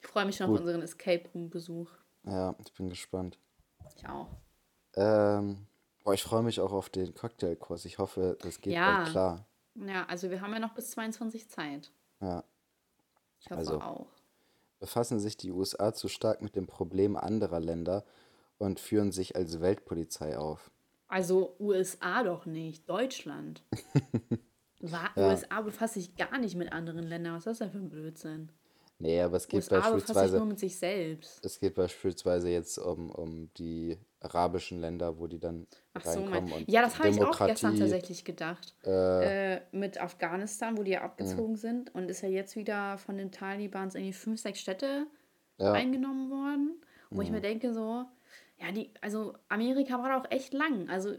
[SPEAKER 2] Ich freue mich schon auf unseren Escape Room Besuch.
[SPEAKER 1] ja, ich bin gespannt.
[SPEAKER 2] Ich auch.
[SPEAKER 1] Ähm, boah, ich freue mich auch auf den Cocktailkurs. Ich hoffe, das geht
[SPEAKER 2] Ja.
[SPEAKER 1] bald klar.
[SPEAKER 2] Ja, also wir haben ja noch bis 22 Zeit.
[SPEAKER 1] Ja.
[SPEAKER 2] Ich hoffe
[SPEAKER 1] Also.
[SPEAKER 2] auch.
[SPEAKER 1] befassen sich die USA zu stark mit dem Problem anderer Länder und führen sich als Weltpolizei auf.
[SPEAKER 2] Also USA doch nicht, Deutschland.
[SPEAKER 1] Ja.
[SPEAKER 2] USA befasst sich gar nicht mit anderen Ländern. Was ist das denn für ein Blödsinn?
[SPEAKER 1] Nee, aber es geht
[SPEAKER 2] USA befasst sich
[SPEAKER 1] beispielsweise,
[SPEAKER 2] nur mit sich selbst.
[SPEAKER 1] es geht beispielsweise jetzt um, um die arabischen Länder, wo die dann
[SPEAKER 2] Ach so, mein.
[SPEAKER 1] reinkommen. und
[SPEAKER 2] Ja, das habe ich auch gestern tatsächlich gedacht. Äh, mit Afghanistan, wo die ja abgezogen sind und ist ja jetzt wieder von den Talibans irgendwie fünf, sechs Städte
[SPEAKER 1] Ja,
[SPEAKER 2] eingenommen worden. Wo ich mir denke, so, ja, die, also Amerika war doch echt lang. Also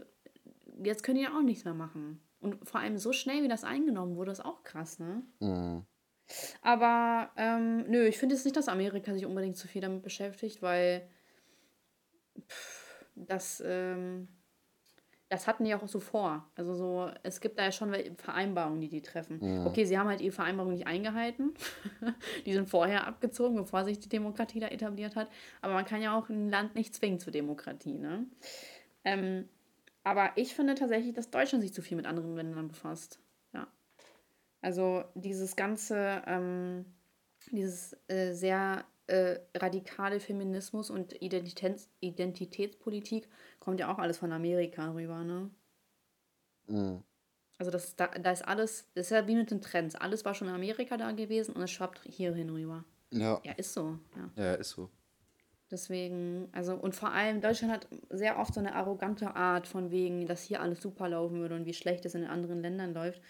[SPEAKER 2] jetzt können die ja auch nichts mehr machen. Und vor allem so schnell, wie das eingenommen wurde, ist auch krass, ne?
[SPEAKER 1] mhm.
[SPEAKER 2] Aber ähm, nö, ich finde jetzt nicht, dass Amerika sich unbedingt zu viel damit beschäftigt, weil pff, das, ähm, das hatten die auch so vor. Also so, es gibt da ja schon Vereinbarungen, die die treffen. Okay, sie haben halt ihre Vereinbarung nicht eingehalten. die sind vorher abgezogen, bevor sich die Demokratie da etabliert hat. Aber man kann ja auch ein Land nicht zwingen zur Demokratie, ne? Ähm, aber ich finde tatsächlich, dass Deutschland sich zu viel mit anderen Ländern befasst. Ja. Also dieses ganze, ähm, dieses äh, sehr äh, radikale Feminismus und Identitäts Identitätspolitik kommt ja auch alles von Amerika rüber, ne?
[SPEAKER 1] Mhm.
[SPEAKER 2] Also das, da, da ist alles, das ist ja wie mit den Trends. Alles war schon in Amerika da gewesen und es schwappt hier hin rüber.
[SPEAKER 1] ja,
[SPEAKER 2] Ja, ist so, ja.
[SPEAKER 1] ja, ist so.
[SPEAKER 2] Deswegen, also und vor allem Deutschland hat sehr oft so eine arrogante Art von wegen, dass hier alles super laufen würde und wie schlecht es in den anderen Ländern läuft.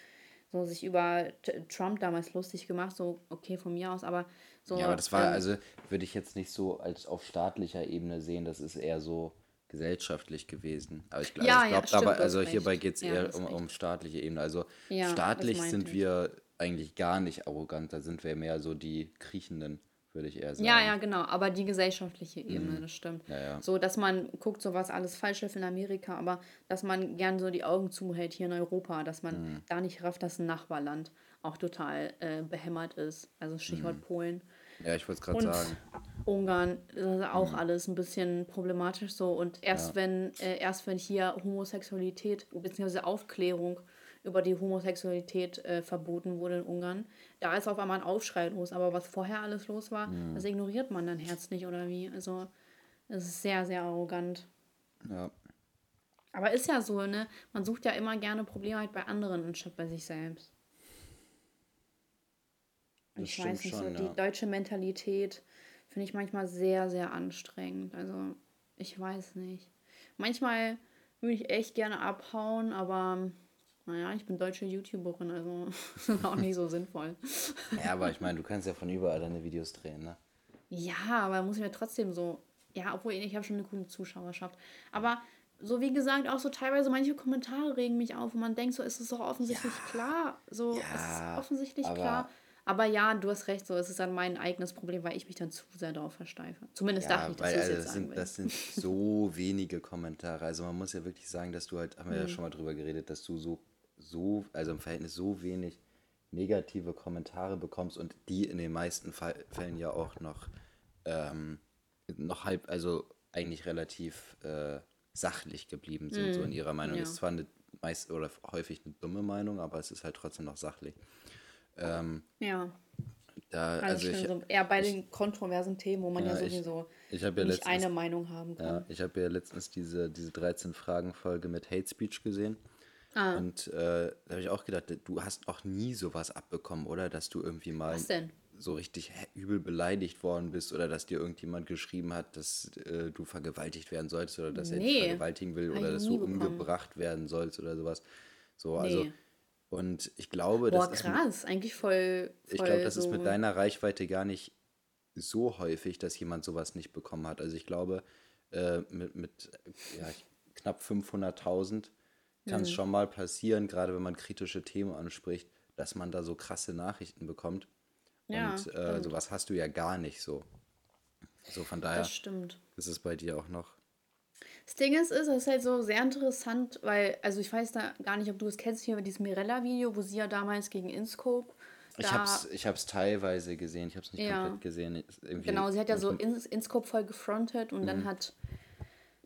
[SPEAKER 2] So sich über Trump damals lustig gemacht, so okay von mir aus, aber so.
[SPEAKER 1] Ja, aber das war,
[SPEAKER 2] ähm,
[SPEAKER 1] also würde ich jetzt nicht so als auf staatlicher Ebene sehen, das ist eher so gesellschaftlich gewesen. Aber ich, gl-
[SPEAKER 2] Ja,
[SPEAKER 1] also ich
[SPEAKER 2] ja,
[SPEAKER 1] glaube,
[SPEAKER 2] stimmt,
[SPEAKER 1] dabei, also hierbei geht es
[SPEAKER 2] Ja,
[SPEAKER 1] eher um, um staatliche Ebene. Also
[SPEAKER 2] Ja,
[SPEAKER 1] staatlich sind
[SPEAKER 2] ich.
[SPEAKER 1] wir eigentlich gar nicht arrogant, da sind wir mehr so die Kriechenden, würde ich eher sagen.
[SPEAKER 2] Ja, ja, genau, aber die gesellschaftliche Ebene, das stimmt.
[SPEAKER 1] Ja, ja.
[SPEAKER 2] So, dass man guckt, so was alles falsch läuft in Amerika, aber dass man gern so die Augen zuhält hier in Europa, dass man
[SPEAKER 1] Mhm.
[SPEAKER 2] da nicht rafft, dass ein Nachbarland auch total äh, behämmert ist. Also Stichwort
[SPEAKER 1] Mhm.
[SPEAKER 2] Polen.
[SPEAKER 1] Ja, ich wollte es gerade sagen.
[SPEAKER 2] Ungarn das ist auch alles ein bisschen problematisch so. Und erst wenn, äh, erst wenn hier Homosexualität bzw. Aufklärung über die Homosexualität äh, verboten wurde in Ungarn, da ist auf einmal ein Aufschrei los. Aber was vorher alles los war, das ignoriert man dann herzlich oder wie. Also es ist sehr, sehr arrogant.
[SPEAKER 1] Ja.
[SPEAKER 2] Aber ist ja so, ne? Man sucht ja immer gerne Probleme halt bei anderen anstatt bei sich selbst. Und
[SPEAKER 1] Das
[SPEAKER 2] ich weiß nicht, so
[SPEAKER 1] schon,
[SPEAKER 2] die
[SPEAKER 1] ja.
[SPEAKER 2] deutsche Mentalität finde ich manchmal sehr, sehr anstrengend. Also, ich weiß nicht. Manchmal würde ich echt gerne abhauen, aber naja, ich bin deutsche YouTuberin, also das ist auch nicht so sinnvoll.
[SPEAKER 1] ja, aber ich meine, du kannst ja von überall deine Videos drehen, ne?
[SPEAKER 2] Ja, aber muss ich mir trotzdem so. Ja, obwohl ich habe schon eine coole Zuschauerschaft. Aber so wie gesagt, auch so teilweise manche Kommentare regen mich auf und man denkt so, ist es doch offensichtlich ja, klar. So, ja, es ist offensichtlich klar. Aber ja, du hast recht, so es ist dann mein eigenes Problem, weil ich mich dann zu sehr darauf versteife. Zumindest ja, dachte ich, dass
[SPEAKER 1] weil, also, jetzt das sind, das sind so wenige Kommentare. Also man muss ja wirklich sagen, dass du halt, haben wir mhm. ja schon mal drüber geredet, dass du so, so, also im Verhältnis so wenig negative Kommentare bekommst und die in den meisten Fällen ja auch noch, ähm, noch halb, also eigentlich relativ äh, sachlich geblieben sind, mhm. so in ihrer Meinung. Ja. Ist zwar eine meist oder häufig eine dumme Meinung, aber es ist halt trotzdem noch sachlich. Ähm, ja.
[SPEAKER 2] Da, also, also ich, so eher bei ich, den kontroversen Themen, wo man ja, ja sowieso ich, ich ja nicht
[SPEAKER 1] letztens, eine Meinung haben kann. Ja, ich habe ja letztens diese, diese 13-Fragen-Folge mit Hate Speech gesehen. Ah. Und äh, da habe ich auch gedacht, du hast auch nie sowas abbekommen, oder? Dass du irgendwie mal so richtig übel beleidigt worden bist oder dass dir irgendjemand geschrieben hat, dass äh, du vergewaltigt werden sollst oder dass nee. er dich vergewaltigen will oder dass du bekommen. umgebracht werden sollst oder sowas. So, also nee. Und ich glaube,
[SPEAKER 2] Boah, das krass, ist. eigentlich voll. voll
[SPEAKER 1] ich glaube, das so ist mit deiner Reichweite gar nicht so häufig, dass jemand sowas nicht bekommen hat. Also ich glaube, äh, mit, mit ja, knapp 500.000 kann es mhm. schon mal passieren, gerade wenn man kritische Themen anspricht, dass man da so krasse Nachrichten bekommt. Ja, und äh, sowas hast du ja gar nicht so. So von daher das stimmt. ist es bei dir auch noch
[SPEAKER 2] das Ding ist, ist, es ist halt so sehr interessant, weil, also ich weiß da gar nicht, ob du es kennst, hier dieses Mirella-Video, wo sie ja damals gegen Inscope.
[SPEAKER 1] Ich habe es ich hab's teilweise gesehen, ich habe es nicht ja. komplett gesehen.
[SPEAKER 2] Irgendwie genau, sie hat ja so Inscope voll gefrontet und mhm. dann hat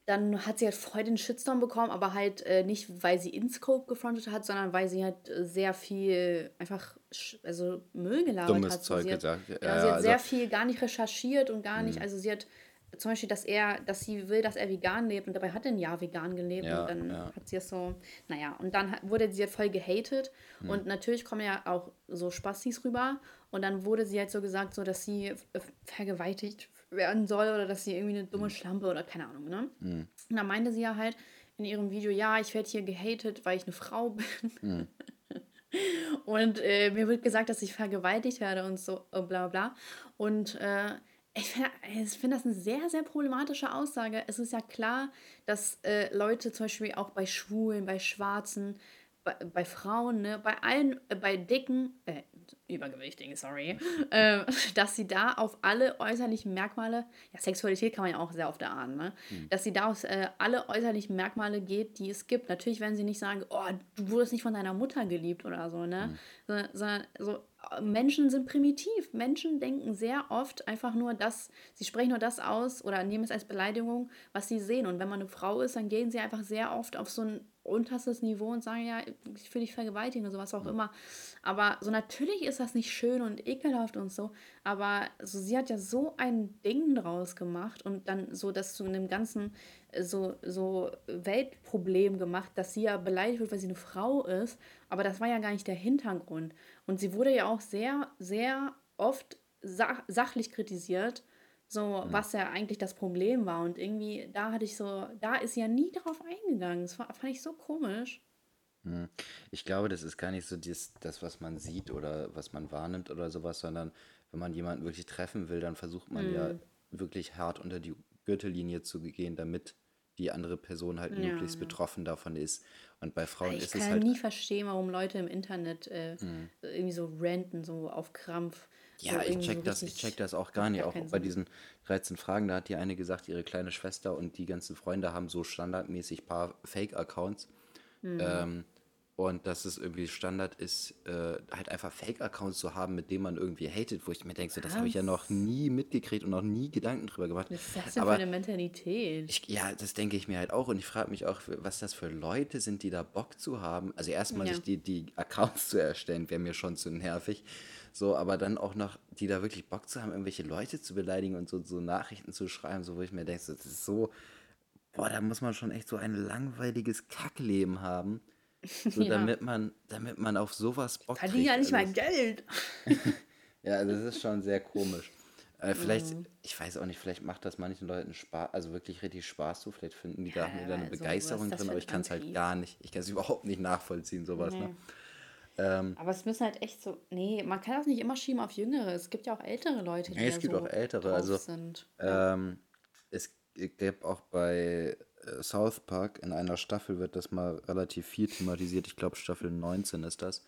[SPEAKER 2] dann hat sie halt voll den Shitstorm bekommen, aber halt äh, nicht, weil sie Inscope gefrontet hat, sondern weil sie halt äh, sehr viel einfach also Müll gelabert Dummes hat. Zeug sie hat, gesagt. Ja, ja, sie hat also, sehr viel gar nicht recherchiert und gar nicht, mhm. also sie hat zum Beispiel, dass er, dass sie will, dass er vegan lebt und dabei hat er ein Jahr vegan gelebt ja, und dann ja. hat sie es so, naja, und dann wurde sie halt voll gehatet hm. und natürlich kommen ja auch so Spastis rüber und dann wurde sie halt so gesagt, so, dass sie vergewaltigt werden soll oder dass sie irgendwie eine dumme hm. Schlampe oder keine Ahnung, ne? Hm. Und dann meinte sie ja halt in ihrem Video, ja, ich werde hier gehatet, weil ich eine Frau bin. Hm. und äh, mir wird gesagt, dass ich vergewaltigt werde und so, bla bla. Und äh, ich finde find das eine sehr, sehr problematische Aussage. Es ist ja klar, dass äh, Leute zum Beispiel auch bei Schwulen, bei Schwarzen, bei, bei Frauen, ne, bei allen, äh, bei Dicken, äh, Übergewichtigen, sorry, äh, dass sie da auf alle äußerlichen Merkmale, ja, Sexualität kann man ja auch sehr oft erahnen, ne? Mhm. dass sie da auf äh, alle äußerlichen Merkmale geht, die es gibt. Natürlich werden sie nicht sagen, oh, du wurdest nicht von deiner Mutter geliebt oder so, ne? Mhm. Sondern, sondern so, Menschen sind primitiv. Menschen denken sehr oft einfach nur das, sie sprechen nur das aus oder nehmen es als Beleidigung, was sie sehen. Und wenn man eine Frau ist, dann gehen sie einfach sehr oft auf so ein unterstes Niveau und sagen, ja, ich will dich vergewaltigen oder sowas auch immer. Aber so natürlich ist das nicht schön und ekelhaft und so. Aber so, sie hat ja so ein Ding draus gemacht und dann so das zu einem ganzen so, so Weltproblem gemacht, dass sie ja beleidigt wird, weil sie eine Frau ist. Aber das war ja gar nicht der Hintergrund. Und sie wurde ja auch sehr, sehr oft sach sachlich kritisiert, so mhm. was ja eigentlich das Problem war. Und irgendwie, da hatte ich so, da ist sie ja nie drauf eingegangen. Das war, fand ich so komisch.
[SPEAKER 1] Mhm. Ich glaube, das ist gar nicht so das, das, was man sieht oder was man wahrnimmt oder sowas, sondern wenn man jemanden wirklich treffen will, dann versucht man mhm. ja wirklich hart unter die Gürtellinie zu gehen, damit die andere Person halt ja, möglichst ja. betroffen davon ist. Und bei Frauen
[SPEAKER 2] ich ist es halt. Ich kann nie verstehen, warum Leute im Internet äh, mhm. irgendwie so ranten, so auf Krampf. Ja,
[SPEAKER 1] so ich check, so das, ich check das auch gar nicht. Auch bei diesen 13 Fragen, da hat die eine gesagt, ihre kleine Schwester und die ganzen Freunde haben so standardmäßig paar Fake-Accounts. Mhm. Ähm, und dass es irgendwie Standard ist, äh, halt einfach Fake-Accounts zu haben, mit denen man irgendwie hatet, wo ich mir denke, so, das habe ich ja noch nie mitgekriegt und noch nie Gedanken drüber gemacht. Was ist das denn Aber für eine Mentalität? Ich, ja, das denke ich mir halt auch. Und ich frage mich auch, was das für Leute sind, die da Bock zu haben. Also erstmal ja. sich die, die Accounts zu erstellen, wäre mir schon zu nervig. So, aber dann auch noch, die da wirklich Bock zu haben, irgendwelche Leute zu beleidigen und so, so Nachrichten zu schreiben, so wo ich mir denke, so, das ist so, boah, da muss man schon echt so ein langweiliges Kackleben haben so, ja. damit, man, damit man auf sowas Bock hat. Verdiene ja nicht also, mal Geld. ja, also das ist schon sehr komisch. Äh, vielleicht, mhm. ich weiß auch nicht, vielleicht macht das manchen Leuten Spaß, also wirklich richtig Spaß so. Vielleicht finden die ja, da wieder eine also, Begeisterung drin, aber ich kann es halt gar nicht. Ich kann es überhaupt nicht nachvollziehen, sowas. Nee. Ne?
[SPEAKER 2] Ähm, aber es müssen halt echt so, nee, man kann das nicht immer schieben auf Jüngere. Es gibt ja auch ältere Leute, die nee, es gibt so auch ältere.
[SPEAKER 1] Also sind. Ähm, es gab auch bei South Park, in einer Staffel wird das mal relativ viel thematisiert. Ich glaube, Staffel 19 ist das.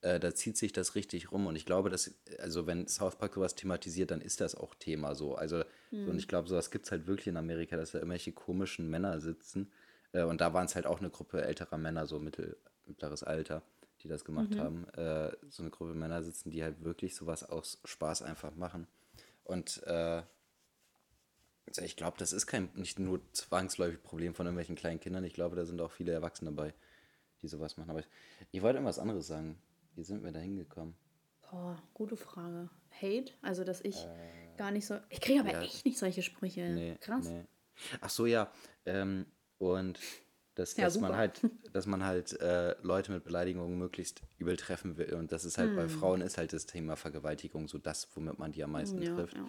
[SPEAKER 1] Äh, da zieht sich das richtig rum. Und ich glaube, dass, also wenn South Park sowas thematisiert, dann ist das auch Thema so. Also, mhm. so, und ich glaube, sowas gibt es halt wirklich in Amerika, dass da irgendwelche komischen Männer sitzen. Äh, und da waren es halt auch eine Gruppe älterer Männer, so mittel, mittleres Alter, die das gemacht mhm. haben. Äh, so eine Gruppe Männer sitzen, die halt wirklich sowas aus Spaß einfach machen. Und äh, also ich glaube, das ist kein nicht nur zwangsläufig Problem von irgendwelchen kleinen Kindern. Ich glaube, da sind auch viele Erwachsene dabei, die sowas machen. Aber ich, ich wollte irgendwas anderes sagen. Wie sind wir da hingekommen?
[SPEAKER 2] Boah, gute Frage. Hate? Also, dass ich äh, gar nicht so. Ich kriege aber ja, echt nicht solche Sprüche. Nee, Krass. Nee.
[SPEAKER 1] Ach so, ja. Ähm, und dass, ja, dass man halt, dass man halt äh, Leute mit Beleidigungen möglichst übel treffen will. Und das ist halt hm. bei Frauen ist halt das Thema Vergewaltigung so das, womit man die am meisten ja, trifft. Ja.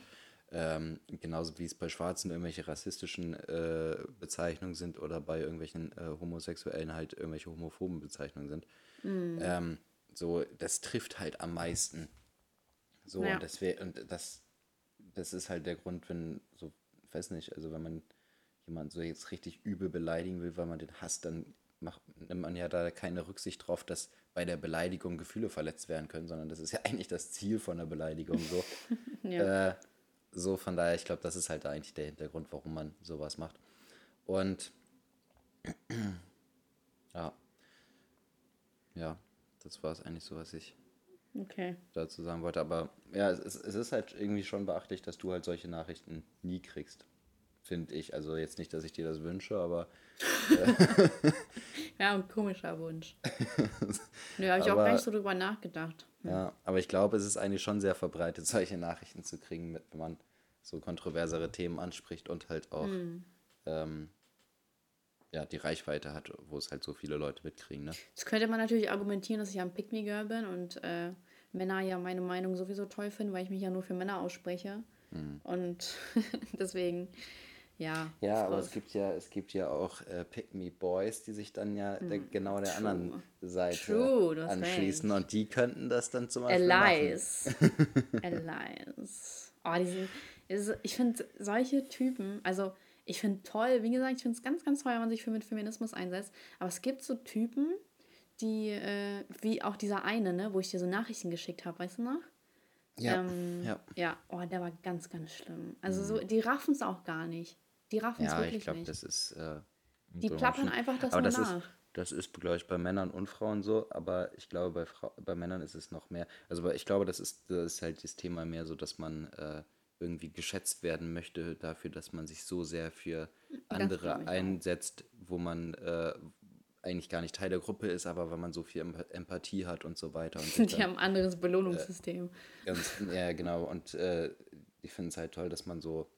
[SPEAKER 1] Ähm, genauso wie es bei Schwarzen irgendwelche rassistischen äh, Bezeichnungen sind oder bei irgendwelchen äh, Homosexuellen halt irgendwelche homophoben Bezeichnungen sind. Mhm. Ähm, so, das trifft halt am meisten. So, ja. und, das wär, und das, das ist halt der Grund, wenn, so, weiß nicht, also wenn man jemanden so jetzt richtig übel beleidigen will, weil man den hasst, dann macht, nimmt man ja da keine Rücksicht drauf, dass bei der Beleidigung Gefühle verletzt werden können, sondern das ist ja eigentlich das Ziel von der Beleidigung. So, ja. äh, so von daher, ich glaube, das ist halt eigentlich der Hintergrund, warum man sowas macht. Und ja, ja, das war es eigentlich so, was ich okay. dazu sagen wollte. Aber ja, es, es ist halt irgendwie schon beachtlich, dass du halt solche Nachrichten nie kriegst, finde ich. Also jetzt nicht, dass ich dir das wünsche, aber.
[SPEAKER 2] Äh ja, ein komischer Wunsch. Nö, habe ich aber, auch gar nicht so drüber nachgedacht.
[SPEAKER 1] Hm. Ja, aber ich glaube, es ist eigentlich schon sehr verbreitet, solche Nachrichten zu kriegen, wenn man so kontroversere Themen anspricht und halt auch. Hm. Ähm, ja, die Reichweite hat, wo es halt so viele Leute mitkriegen. Ne?
[SPEAKER 2] Das könnte man natürlich argumentieren, dass ich ein Pick-Me-Girl bin und äh, Männer ja meine Meinung sowieso toll finden, weil ich mich ja nur für Männer ausspreche. Mhm. Und deswegen, ja.
[SPEAKER 1] Ja, aber es gibt ja, es gibt ja auch äh, Pick-Me-Boys, die sich dann ja mhm. der, genau der True. anderen Seite True, anschließen. Und die könnten das dann zum Beispiel Elias.
[SPEAKER 2] Elias. Oh, die sind, ich finde solche Typen, also ich finde toll, wie gesagt, ich finde es ganz, ganz toll, wenn man sich für mit Feminismus einsetzt. Aber es gibt so Typen, die, äh, wie auch dieser eine, ne, wo ich dir so Nachrichten geschickt habe, weißt du noch? Ja. Ähm, ja. Ja, oh, der war ganz, ganz schlimm. Also so, mhm. die raffen es auch gar nicht. Die raffen es ja, wirklich ich glaub, nicht. Das ist. Äh,
[SPEAKER 1] die plappern einfach das aber das nach. Ist, das ist, glaube ich, bei Männern und Frauen so, aber ich glaube, bei, Fra bei Männern ist es noch mehr. Also ich glaube, das ist, das ist halt das Thema mehr so, dass man äh, irgendwie geschätzt werden möchte dafür, dass man sich so sehr für andere einsetzt, wo man äh, eigentlich gar nicht Teil der Gruppe ist, aber weil man so viel Empathie hat und so weiter. Und
[SPEAKER 2] Die dann, haben ein anderes Belohnungssystem.
[SPEAKER 1] Äh, ganz, ja, genau. Und äh, ich finde es halt toll, dass man so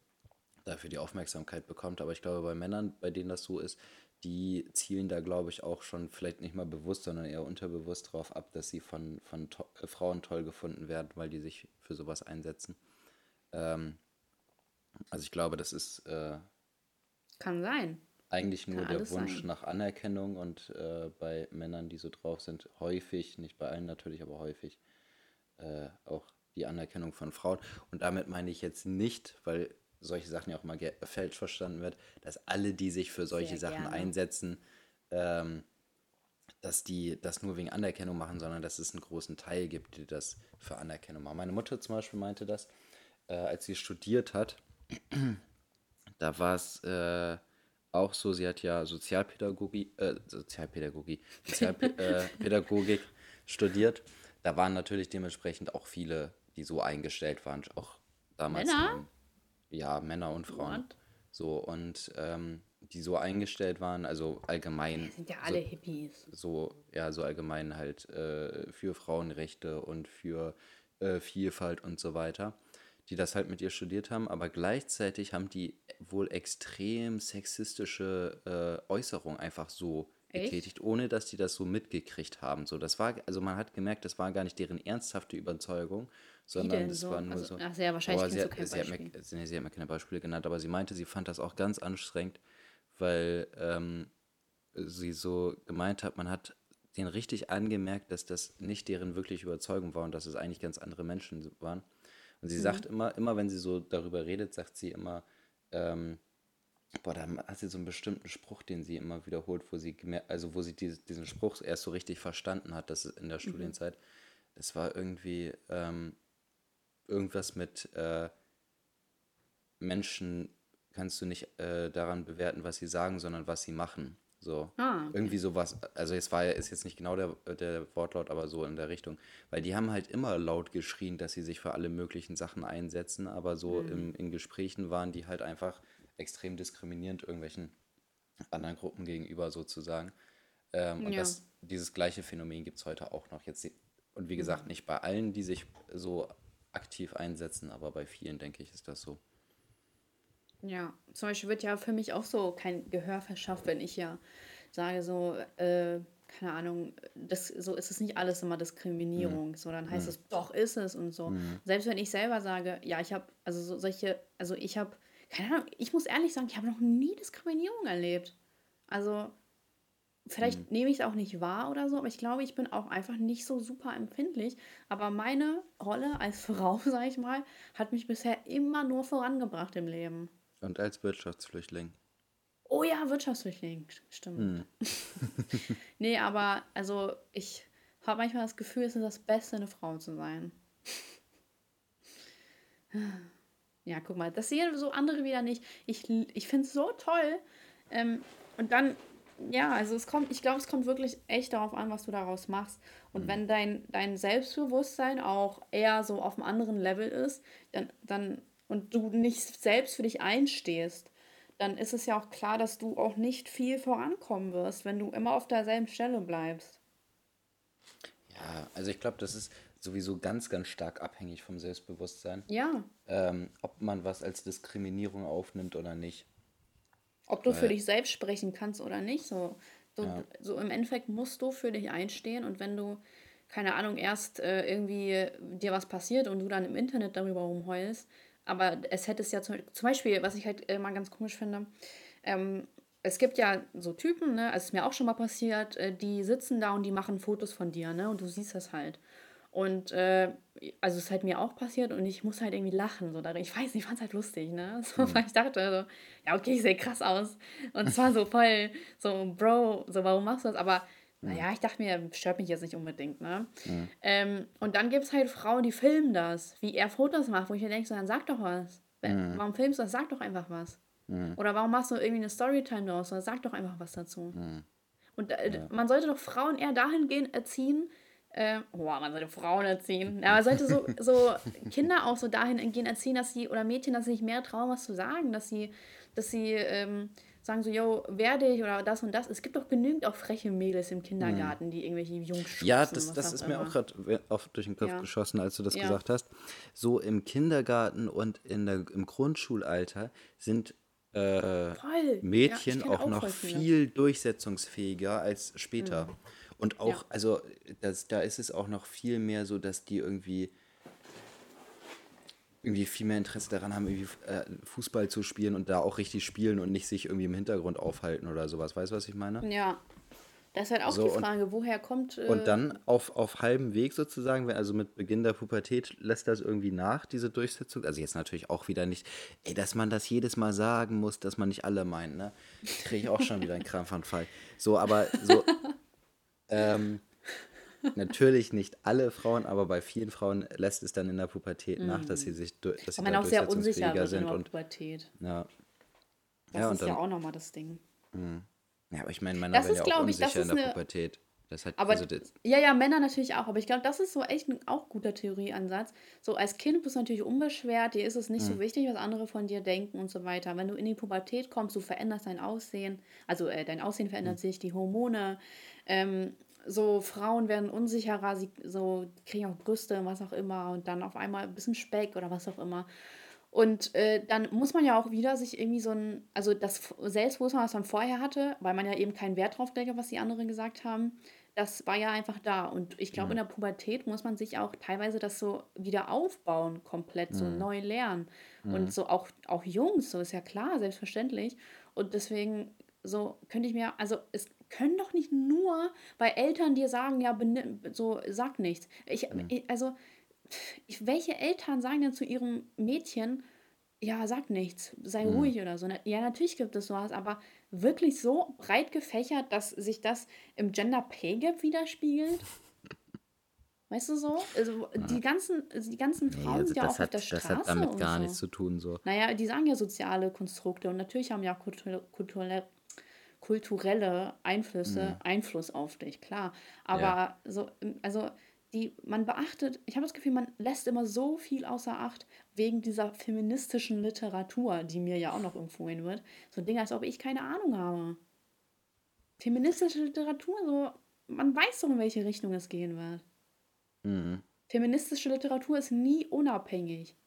[SPEAKER 1] dafür die Aufmerksamkeit bekommt. Aber ich glaube, bei Männern, bei denen das so ist, die zielen da, glaube ich, auch schon vielleicht nicht mal bewusst, sondern eher unterbewusst darauf ab, dass sie von, von to äh, Frauen toll gefunden werden, weil die sich für sowas einsetzen. Ähm, also ich glaube, das ist äh,
[SPEAKER 2] kann sein.
[SPEAKER 1] Eigentlich nur der Wunsch sein. nach Anerkennung und äh, bei Männern, die so drauf sind, häufig, nicht bei allen natürlich, aber häufig äh, auch die Anerkennung von Frauen. Und damit meine ich jetzt nicht, weil solche Sachen ja auch mal falsch verstanden wird, dass alle, die sich für solche Sehr Sachen gerne. einsetzen, ähm, dass die das nur wegen Anerkennung machen, sondern dass es einen großen Teil gibt, die das für Anerkennung machen. Meine Mutter zum Beispiel meinte das, äh, als sie studiert hat, da war es äh, auch so, sie hat ja Sozialpädagogik, äh, Sozialpädagogik, Sozialpädagogik äh, studiert. Da waren natürlich dementsprechend auch viele, die so eingestellt waren, auch damals. Männer? Ja, Männer und Frauen. What? So, und ähm, die so eingestellt waren, also allgemein.
[SPEAKER 2] Das sind ja alle so, Hippies.
[SPEAKER 1] So, ja, so allgemein halt äh, für Frauenrechte und für äh, Vielfalt und so weiter die das halt mit ihr studiert haben, aber gleichzeitig haben die wohl extrem sexistische äh, Äußerungen einfach so Echt? getätigt, ohne dass die das so mitgekriegt haben. So, das war, also man hat gemerkt, das war gar nicht deren ernsthafte Überzeugung, sondern das so? war nur also, so. Ach, sehr wahrscheinlich oh, sie, hat, sie, hat mir, sie hat mir keine Beispiele genannt, aber sie meinte, sie fand das auch ganz anstrengend, weil ähm, sie so gemeint hat, man hat denen richtig angemerkt, dass das nicht deren wirkliche Überzeugung war und dass es eigentlich ganz andere Menschen waren. Und sie mhm. sagt immer, immer wenn sie so darüber redet, sagt sie immer, ähm, boah, da hat sie so einen bestimmten Spruch, den sie immer wiederholt, wo sie also wo sie diese, diesen Spruch erst so richtig verstanden hat, das in der Studienzeit. Das war irgendwie ähm, irgendwas mit äh, Menschen kannst du nicht äh, daran bewerten, was sie sagen, sondern was sie machen. So.
[SPEAKER 2] Ah, okay.
[SPEAKER 1] Irgendwie sowas. Also es war ja- ist jetzt nicht genau der, der Wortlaut, aber so in der Richtung. Weil die haben halt immer laut geschrien, dass sie sich für alle möglichen Sachen einsetzen, aber so
[SPEAKER 2] Mhm.
[SPEAKER 1] im, in Gesprächen waren die halt einfach extrem diskriminierend irgendwelchen anderen Gruppen gegenüber sozusagen. Ähm, und
[SPEAKER 2] Ja.
[SPEAKER 1] das, dieses gleiche Phänomen gibt es heute auch noch. Jetzt, und wie
[SPEAKER 2] Mhm.
[SPEAKER 1] gesagt, nicht bei allen, die sich so aktiv einsetzen, aber bei vielen, denke ich, ist das so.
[SPEAKER 2] Ja, zum Beispiel wird ja für mich auch so kein Gehör verschafft, wenn ich ja sage so, äh, keine Ahnung, das, so ist es nicht alles immer Diskriminierung. So, dann heißt es, doch ist es und so. Selbst wenn ich selber sage, ja, ich habe, also so solche, also ich habe, keine Ahnung, ich muss ehrlich sagen, ich habe noch nie Diskriminierung erlebt. Also, vielleicht nehme ich es auch nicht wahr oder so, aber ich glaube, ich bin auch einfach nicht so super empfindlich. Aber meine Rolle als Frau, sage ich mal, hat mich bisher immer nur vorangebracht im Leben.
[SPEAKER 1] Und als Wirtschaftsflüchtling.
[SPEAKER 2] Oh ja, Wirtschaftsflüchtling, stimmt. nee, aber also ich habe manchmal das Gefühl, es ist das Beste, eine Frau zu sein. Ja, guck mal, das sehen so andere wieder nicht. Ich, ich finde es so toll. Ähm, und dann, ja, also es kommt, ich glaube, es kommt wirklich echt darauf an, was du daraus machst. Und wenn dein, dein Selbstbewusstsein auch eher so auf einem anderen Level ist, dann, dann, und du nicht selbst für dich einstehst, dann ist es ja auch klar, dass du auch nicht viel vorankommen wirst, wenn du immer auf derselben Stelle bleibst.
[SPEAKER 1] Ja, also ich glaube, das ist sowieso ganz, ganz stark abhängig vom Selbstbewusstsein,
[SPEAKER 2] Ja,
[SPEAKER 1] ähm, ob man was als Diskriminierung aufnimmt oder nicht.
[SPEAKER 2] Ob du für dich selbst sprechen kannst oder nicht. So, so, so im Endeffekt musst du für dich einstehen und wenn du, keine Ahnung, erst äh, irgendwie dir was passiert und du dann im Internet darüber rumheulst, aber es hätte es ja zum, zum Beispiel, was ich halt äh, mal ganz komisch finde, ähm, es gibt ja so Typen, ne, es ist mir auch schon mal passiert, äh, die sitzen da und die machen Fotos von dir, ne, und du siehst das halt. Und äh, also es ist halt mir auch passiert und ich muss halt irgendwie lachen. So darin. Ich weiß nicht, ich fand es halt lustig, ne? So, Weil ich dachte so, ja, okay, ich sehe krass aus. Und zwar so voll, so, Bro, so, warum machst du das? Aber naja, ich dachte mir, stört mich jetzt nicht unbedingt, ne? Ähm, und dann gibt es halt Frauen, die filmen das, wie er Fotos macht, wo ich mir denke, so, dann sag doch was. Wenn- Warum filmst du das? Sag doch einfach was. Oder warum machst du irgendwie eine Storytime draus? Oder sag doch einfach was dazu. Und äh, man sollte doch Frauen eher dahingehend erziehen, äh, oh, man sollte Frauen erziehen. Ja, man sollte so, so Kinder auch so dahingehend erziehen, dass sie, oder Mädchen, dass sie sich mehr trauen, was zu sagen, dass sie, dass sie ähm, sagen so, yo, werde ich oder das und das. Es gibt doch genügend auch freche Mädels im Kindergarten, die irgendwelche Jungs schubsen,
[SPEAKER 1] Ja, das, das ist mir
[SPEAKER 2] immer.
[SPEAKER 1] auch gerade oft durch den Kopf
[SPEAKER 2] Ja.
[SPEAKER 1] geschossen, als du das
[SPEAKER 2] Ja.
[SPEAKER 1] gesagt hast. So im Kindergarten und in der, im Grundschulalter sind äh.
[SPEAKER 2] Ja,
[SPEAKER 1] Mädchen
[SPEAKER 2] ich kenn
[SPEAKER 1] auch, noch viel durchsetzungsfähiger als später. Und auch,
[SPEAKER 2] Ja.
[SPEAKER 1] also das, da ist es auch noch viel mehr so, dass die irgendwie irgendwie viel mehr Interesse daran haben, irgendwie äh, Fußball zu spielen und da auch richtig spielen und nicht sich irgendwie im Hintergrund aufhalten oder sowas. Weißt du, was ich meine?
[SPEAKER 2] Ja. Das ist halt auch
[SPEAKER 1] So,
[SPEAKER 2] die
[SPEAKER 1] und-
[SPEAKER 2] Frage, woher kommt. Äh,
[SPEAKER 1] Und dann auf, auf halbem Weg sozusagen, wenn, also mit Beginn der Pubertät lässt das irgendwie nach, diese Durchsetzung. Also jetzt natürlich auch wieder nicht, ey, dass man das jedes Mal sagen muss, dass man nicht alle meint, ne? Kriege ich auch schon wieder einen Krampfanfall. So, aber so, ähm, natürlich nicht alle Frauen, aber bei vielen Frauen lässt es dann in der Pubertät nach, dass sie sich, dass sie
[SPEAKER 2] man
[SPEAKER 1] da
[SPEAKER 2] auch sehr unsicher wird in
[SPEAKER 1] sind
[SPEAKER 2] der
[SPEAKER 1] und
[SPEAKER 2] Pubertät.
[SPEAKER 1] ja.
[SPEAKER 2] Das
[SPEAKER 1] ja,
[SPEAKER 2] ist
[SPEAKER 1] und dann,
[SPEAKER 2] ja auch nochmal das Ding.
[SPEAKER 1] ja, aber ich meine, Männer
[SPEAKER 2] Das
[SPEAKER 1] werden
[SPEAKER 2] ist,
[SPEAKER 1] ja auch
[SPEAKER 2] glaub ich,
[SPEAKER 1] unsicher in der
[SPEAKER 2] eine-
[SPEAKER 1] Pubertät. Das hat,
[SPEAKER 2] Aber
[SPEAKER 1] also das,
[SPEAKER 2] ja, ja, Männer natürlich auch. Aber ich glaube, das ist so echt ein auch guter Theorieansatz. So als Kind bist du natürlich unbeschwert, dir ist es nicht so wichtig, was andere von dir denken und so weiter. Wenn du in die Pubertät kommst, du veränderst dein Aussehen, also äh, dein Aussehen verändert sich, die Hormone, ähm, so Frauen werden unsicherer, sie so kriegen auch Brüste, was auch immer, und dann auf einmal ein bisschen Speck oder was auch immer. Und äh, dann muss man ja auch wieder sich irgendwie so ein, also das Selbstbewusstsein, was man vorher hatte, weil man ja eben keinen Wert drauf legt, was die anderen gesagt haben, das war ja einfach da. Und ich glaube, in der Pubertät muss man sich auch teilweise das so wieder aufbauen, komplett, so neu lernen. Und so auch, auch Jungs, so ist ja klar, selbstverständlich. Und deswegen, so könnte ich mir, also es können doch nicht nur, weil Eltern dir sagen, ja, so sag nichts. Ich, ich, also, ich, welche Eltern sagen denn zu ihrem Mädchen, ja, sag nichts, sei mhm. ruhig oder so. Ja, natürlich gibt es sowas, aber wirklich so breit gefächert, dass sich das im Gender Pay Gap widerspiegelt? Weißt du so? Also die ganzen, also die ganzen Frauen nee, also sind ja auch hat, auf der Straße. Das hat damit gar so. nichts zu tun. So. Naja, die sagen ja soziale Konstrukte und natürlich haben ja kulturelle, kulturelle Einflüsse mhm. Einfluss auf dich, klar. Aber ja. so, also die, man beachtet, ich habe das Gefühl, man lässt immer so viel außer Acht wegen dieser feministischen Literatur, die mir ja auch noch empfohlen wird. So Dinge, als ob ich keine Ahnung habe. Feministische Literatur, so, man weiß doch, in welche Richtung es gehen wird. Mhm. Feministische Literatur ist nie unabhängig.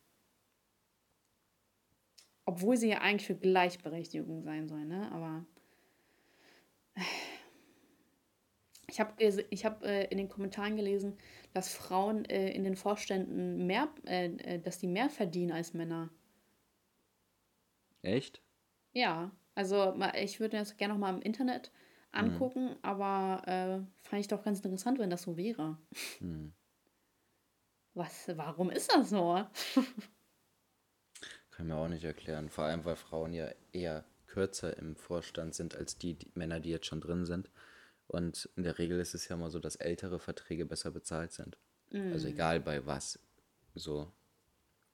[SPEAKER 2] Obwohl sie ja eigentlich für Gleichberechtigung sein soll, ne? Aber. Ich habe ich hab, äh, in den Kommentaren gelesen, dass Frauen äh, in den Vorständen mehr, äh, äh dass die mehr verdienen als Männer.
[SPEAKER 1] Echt?
[SPEAKER 2] Ja, also ich würde das gerne noch mal im Internet mhm. angucken, mhm. aber äh, fand ich doch ganz interessant, wenn das so wäre. Mhm. Was, warum ist das so?
[SPEAKER 1] Kann mir auch nicht erklären. Vor allem, weil Frauen ja eher kürzer im Vorstand sind als die, die, Männer, die jetzt schon drin sind. Und in der Regel ist es ja immer so, dass ältere Verträge besser bezahlt sind. Mm. Also egal bei was. So.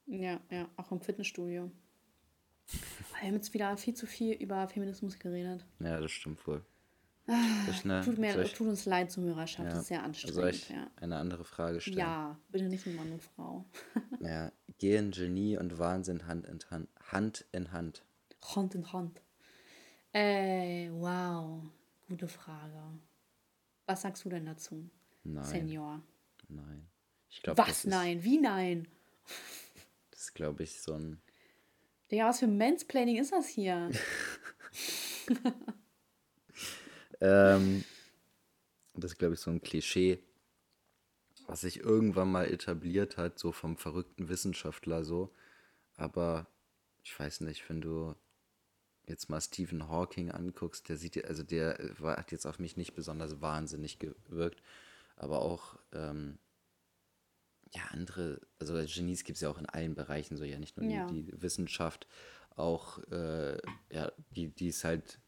[SPEAKER 2] Ja, ja, auch im Fitnessstudio. Wir haben jetzt wieder viel zu viel über Feminismus geredet.
[SPEAKER 1] Ja, das stimmt wohl.
[SPEAKER 2] Eine, tut, mir, ich, tut uns leid, Zuhörerschaft, ja. das ist sehr anstrengend. Soll ich
[SPEAKER 1] ja. eine andere Frage stellen?
[SPEAKER 2] Ja, bitte nicht mit Mann und Frau.
[SPEAKER 1] ja, gehen Genie und Wahnsinn Hand in Hand? Hand in Hand.
[SPEAKER 2] Hand in Hand. Äh, wow, gute Frage. Was sagst du denn dazu, nein. Senior?
[SPEAKER 1] Nein. Ich
[SPEAKER 2] glaub, was nein? Wie nein?
[SPEAKER 1] Das ist, glaube ich, so ein...
[SPEAKER 2] Digga, was für Mansplaining ist das hier?
[SPEAKER 1] Ähm, das ist, glaube ich, so ein Klischee, was sich irgendwann mal etabliert hat, so vom verrückten Wissenschaftler so. Aber ich weiß nicht, wenn du jetzt mal Stephen Hawking anguckst, der sieht, also der war, hat jetzt auf mich nicht besonders wahnsinnig gewirkt, aber auch ähm, ja andere, also Genies gibt es ja auch in allen Bereichen so, ja nicht nur ja. Die, die, Wissenschaft, auch äh, ja, die, die ist halt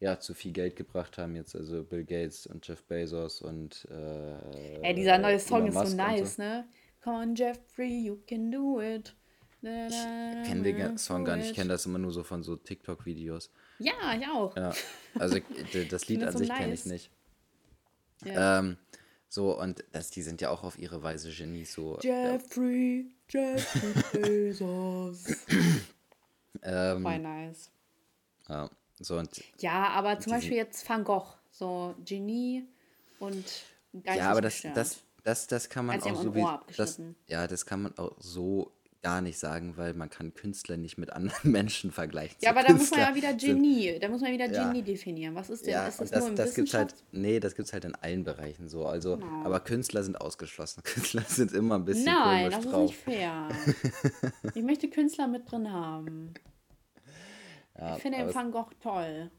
[SPEAKER 1] ja, zu viel Geld gebracht haben jetzt, also Bill Gates und Jeff Bezos und äh,
[SPEAKER 2] Ey, dieser neue Song ist so nice, so. ne? Come on, Jeffrey, you can do it.
[SPEAKER 1] Ich kenne den Song gar nicht, ich kenne das immer nur so von so TikTok-Videos.
[SPEAKER 2] Ja, ich auch.
[SPEAKER 1] Ja, also das Lied an so sich kenne ich nicht. Ja. Ähm, so, und das, die sind ja auch auf ihre Weise Genies. So, Jeffrey, ja. Jeffrey Bezos. ähm, Voll nice. Ja. So, und
[SPEAKER 2] ja, aber zum Beispiel jetzt Van Gogh, so Genie und
[SPEAKER 1] geistig Ja, aber das, das, das, das kann man auch so wie, das, ja, das kann man auch so gar nicht sagen, weil man kann Künstler nicht mit anderen Menschen vergleichen.
[SPEAKER 2] Ja, aber da muss man ja wieder Genie, sind, da muss man wieder Genie ja. definieren. Was ist denn? Ja, ist
[SPEAKER 1] das, das nur im das gibt's halt, nee, das gibt es halt in allen Bereichen so. Also, no. aber Künstler sind ausgeschlossen. Künstler sind immer ein bisschen Nein, das drauf. ist nicht fair.
[SPEAKER 2] ich möchte Künstler mit drin haben. Ja, ich finde den Van Gogh toll.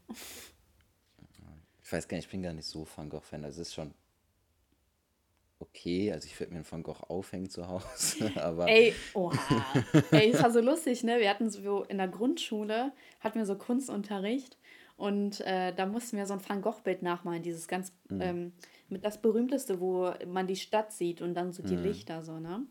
[SPEAKER 1] Ich weiß gar nicht, ich bin gar nicht so Van Gogh-Fan. Das ist schon okay. Also ich würde mir einen Van Gogh aufhängen zu Hause. Aber
[SPEAKER 2] Ey, oha. Ey, das war so lustig, ne? Wir hatten so in der Grundschule, hatten wir so Kunstunterricht und äh, da mussten wir so ein Van Gogh-Bild nachmalen, dieses ganz, mhm. ähm, mit das berühmteste, wo man die Stadt sieht und dann so die mhm. Lichter so, ne?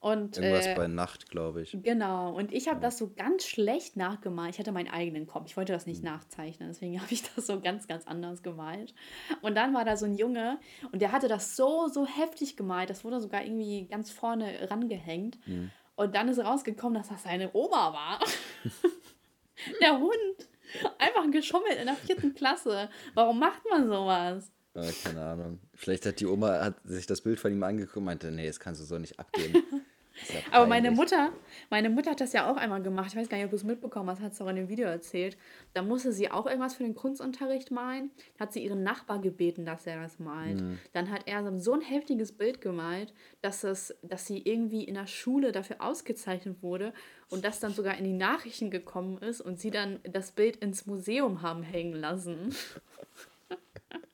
[SPEAKER 2] Und,
[SPEAKER 1] Irgendwas äh, bei Nacht, glaube ich.
[SPEAKER 2] Genau. Und ich habe ja. das so ganz schlecht nachgemalt. Ich hatte meinen eigenen Kopf. Ich wollte das nicht mhm. nachzeichnen. Deswegen habe ich das so ganz, ganz anders gemalt. Und dann war da so ein Junge und der hatte das so, so heftig gemalt. Das wurde sogar irgendwie ganz vorne rangehängt. Mhm. Und dann ist rausgekommen, dass das seine Oma war. der Hund. Einfach geschummelt in der vierten Klasse. Warum macht man sowas?
[SPEAKER 1] Äh, keine Ahnung. Vielleicht hat die Oma hat sich das Bild von ihm angeguckt und meinte, nee, das kannst du so nicht abgeben.
[SPEAKER 2] Aber meine Mutter, meine Mutter hat das ja auch einmal gemacht. Ich weiß gar nicht, ob du es mitbekommen hast, hat es auch in dem Video erzählt. Da musste sie auch irgendwas für den Kunstunterricht malen. Hat sie ihren Nachbar gebeten, dass er das malt. Mhm. Dann hat er so ein heftiges Bild gemalt, dass, es, dass sie irgendwie in der Schule dafür ausgezeichnet wurde und das dann sogar in die Nachrichten gekommen ist und sie dann das Bild ins Museum haben hängen lassen.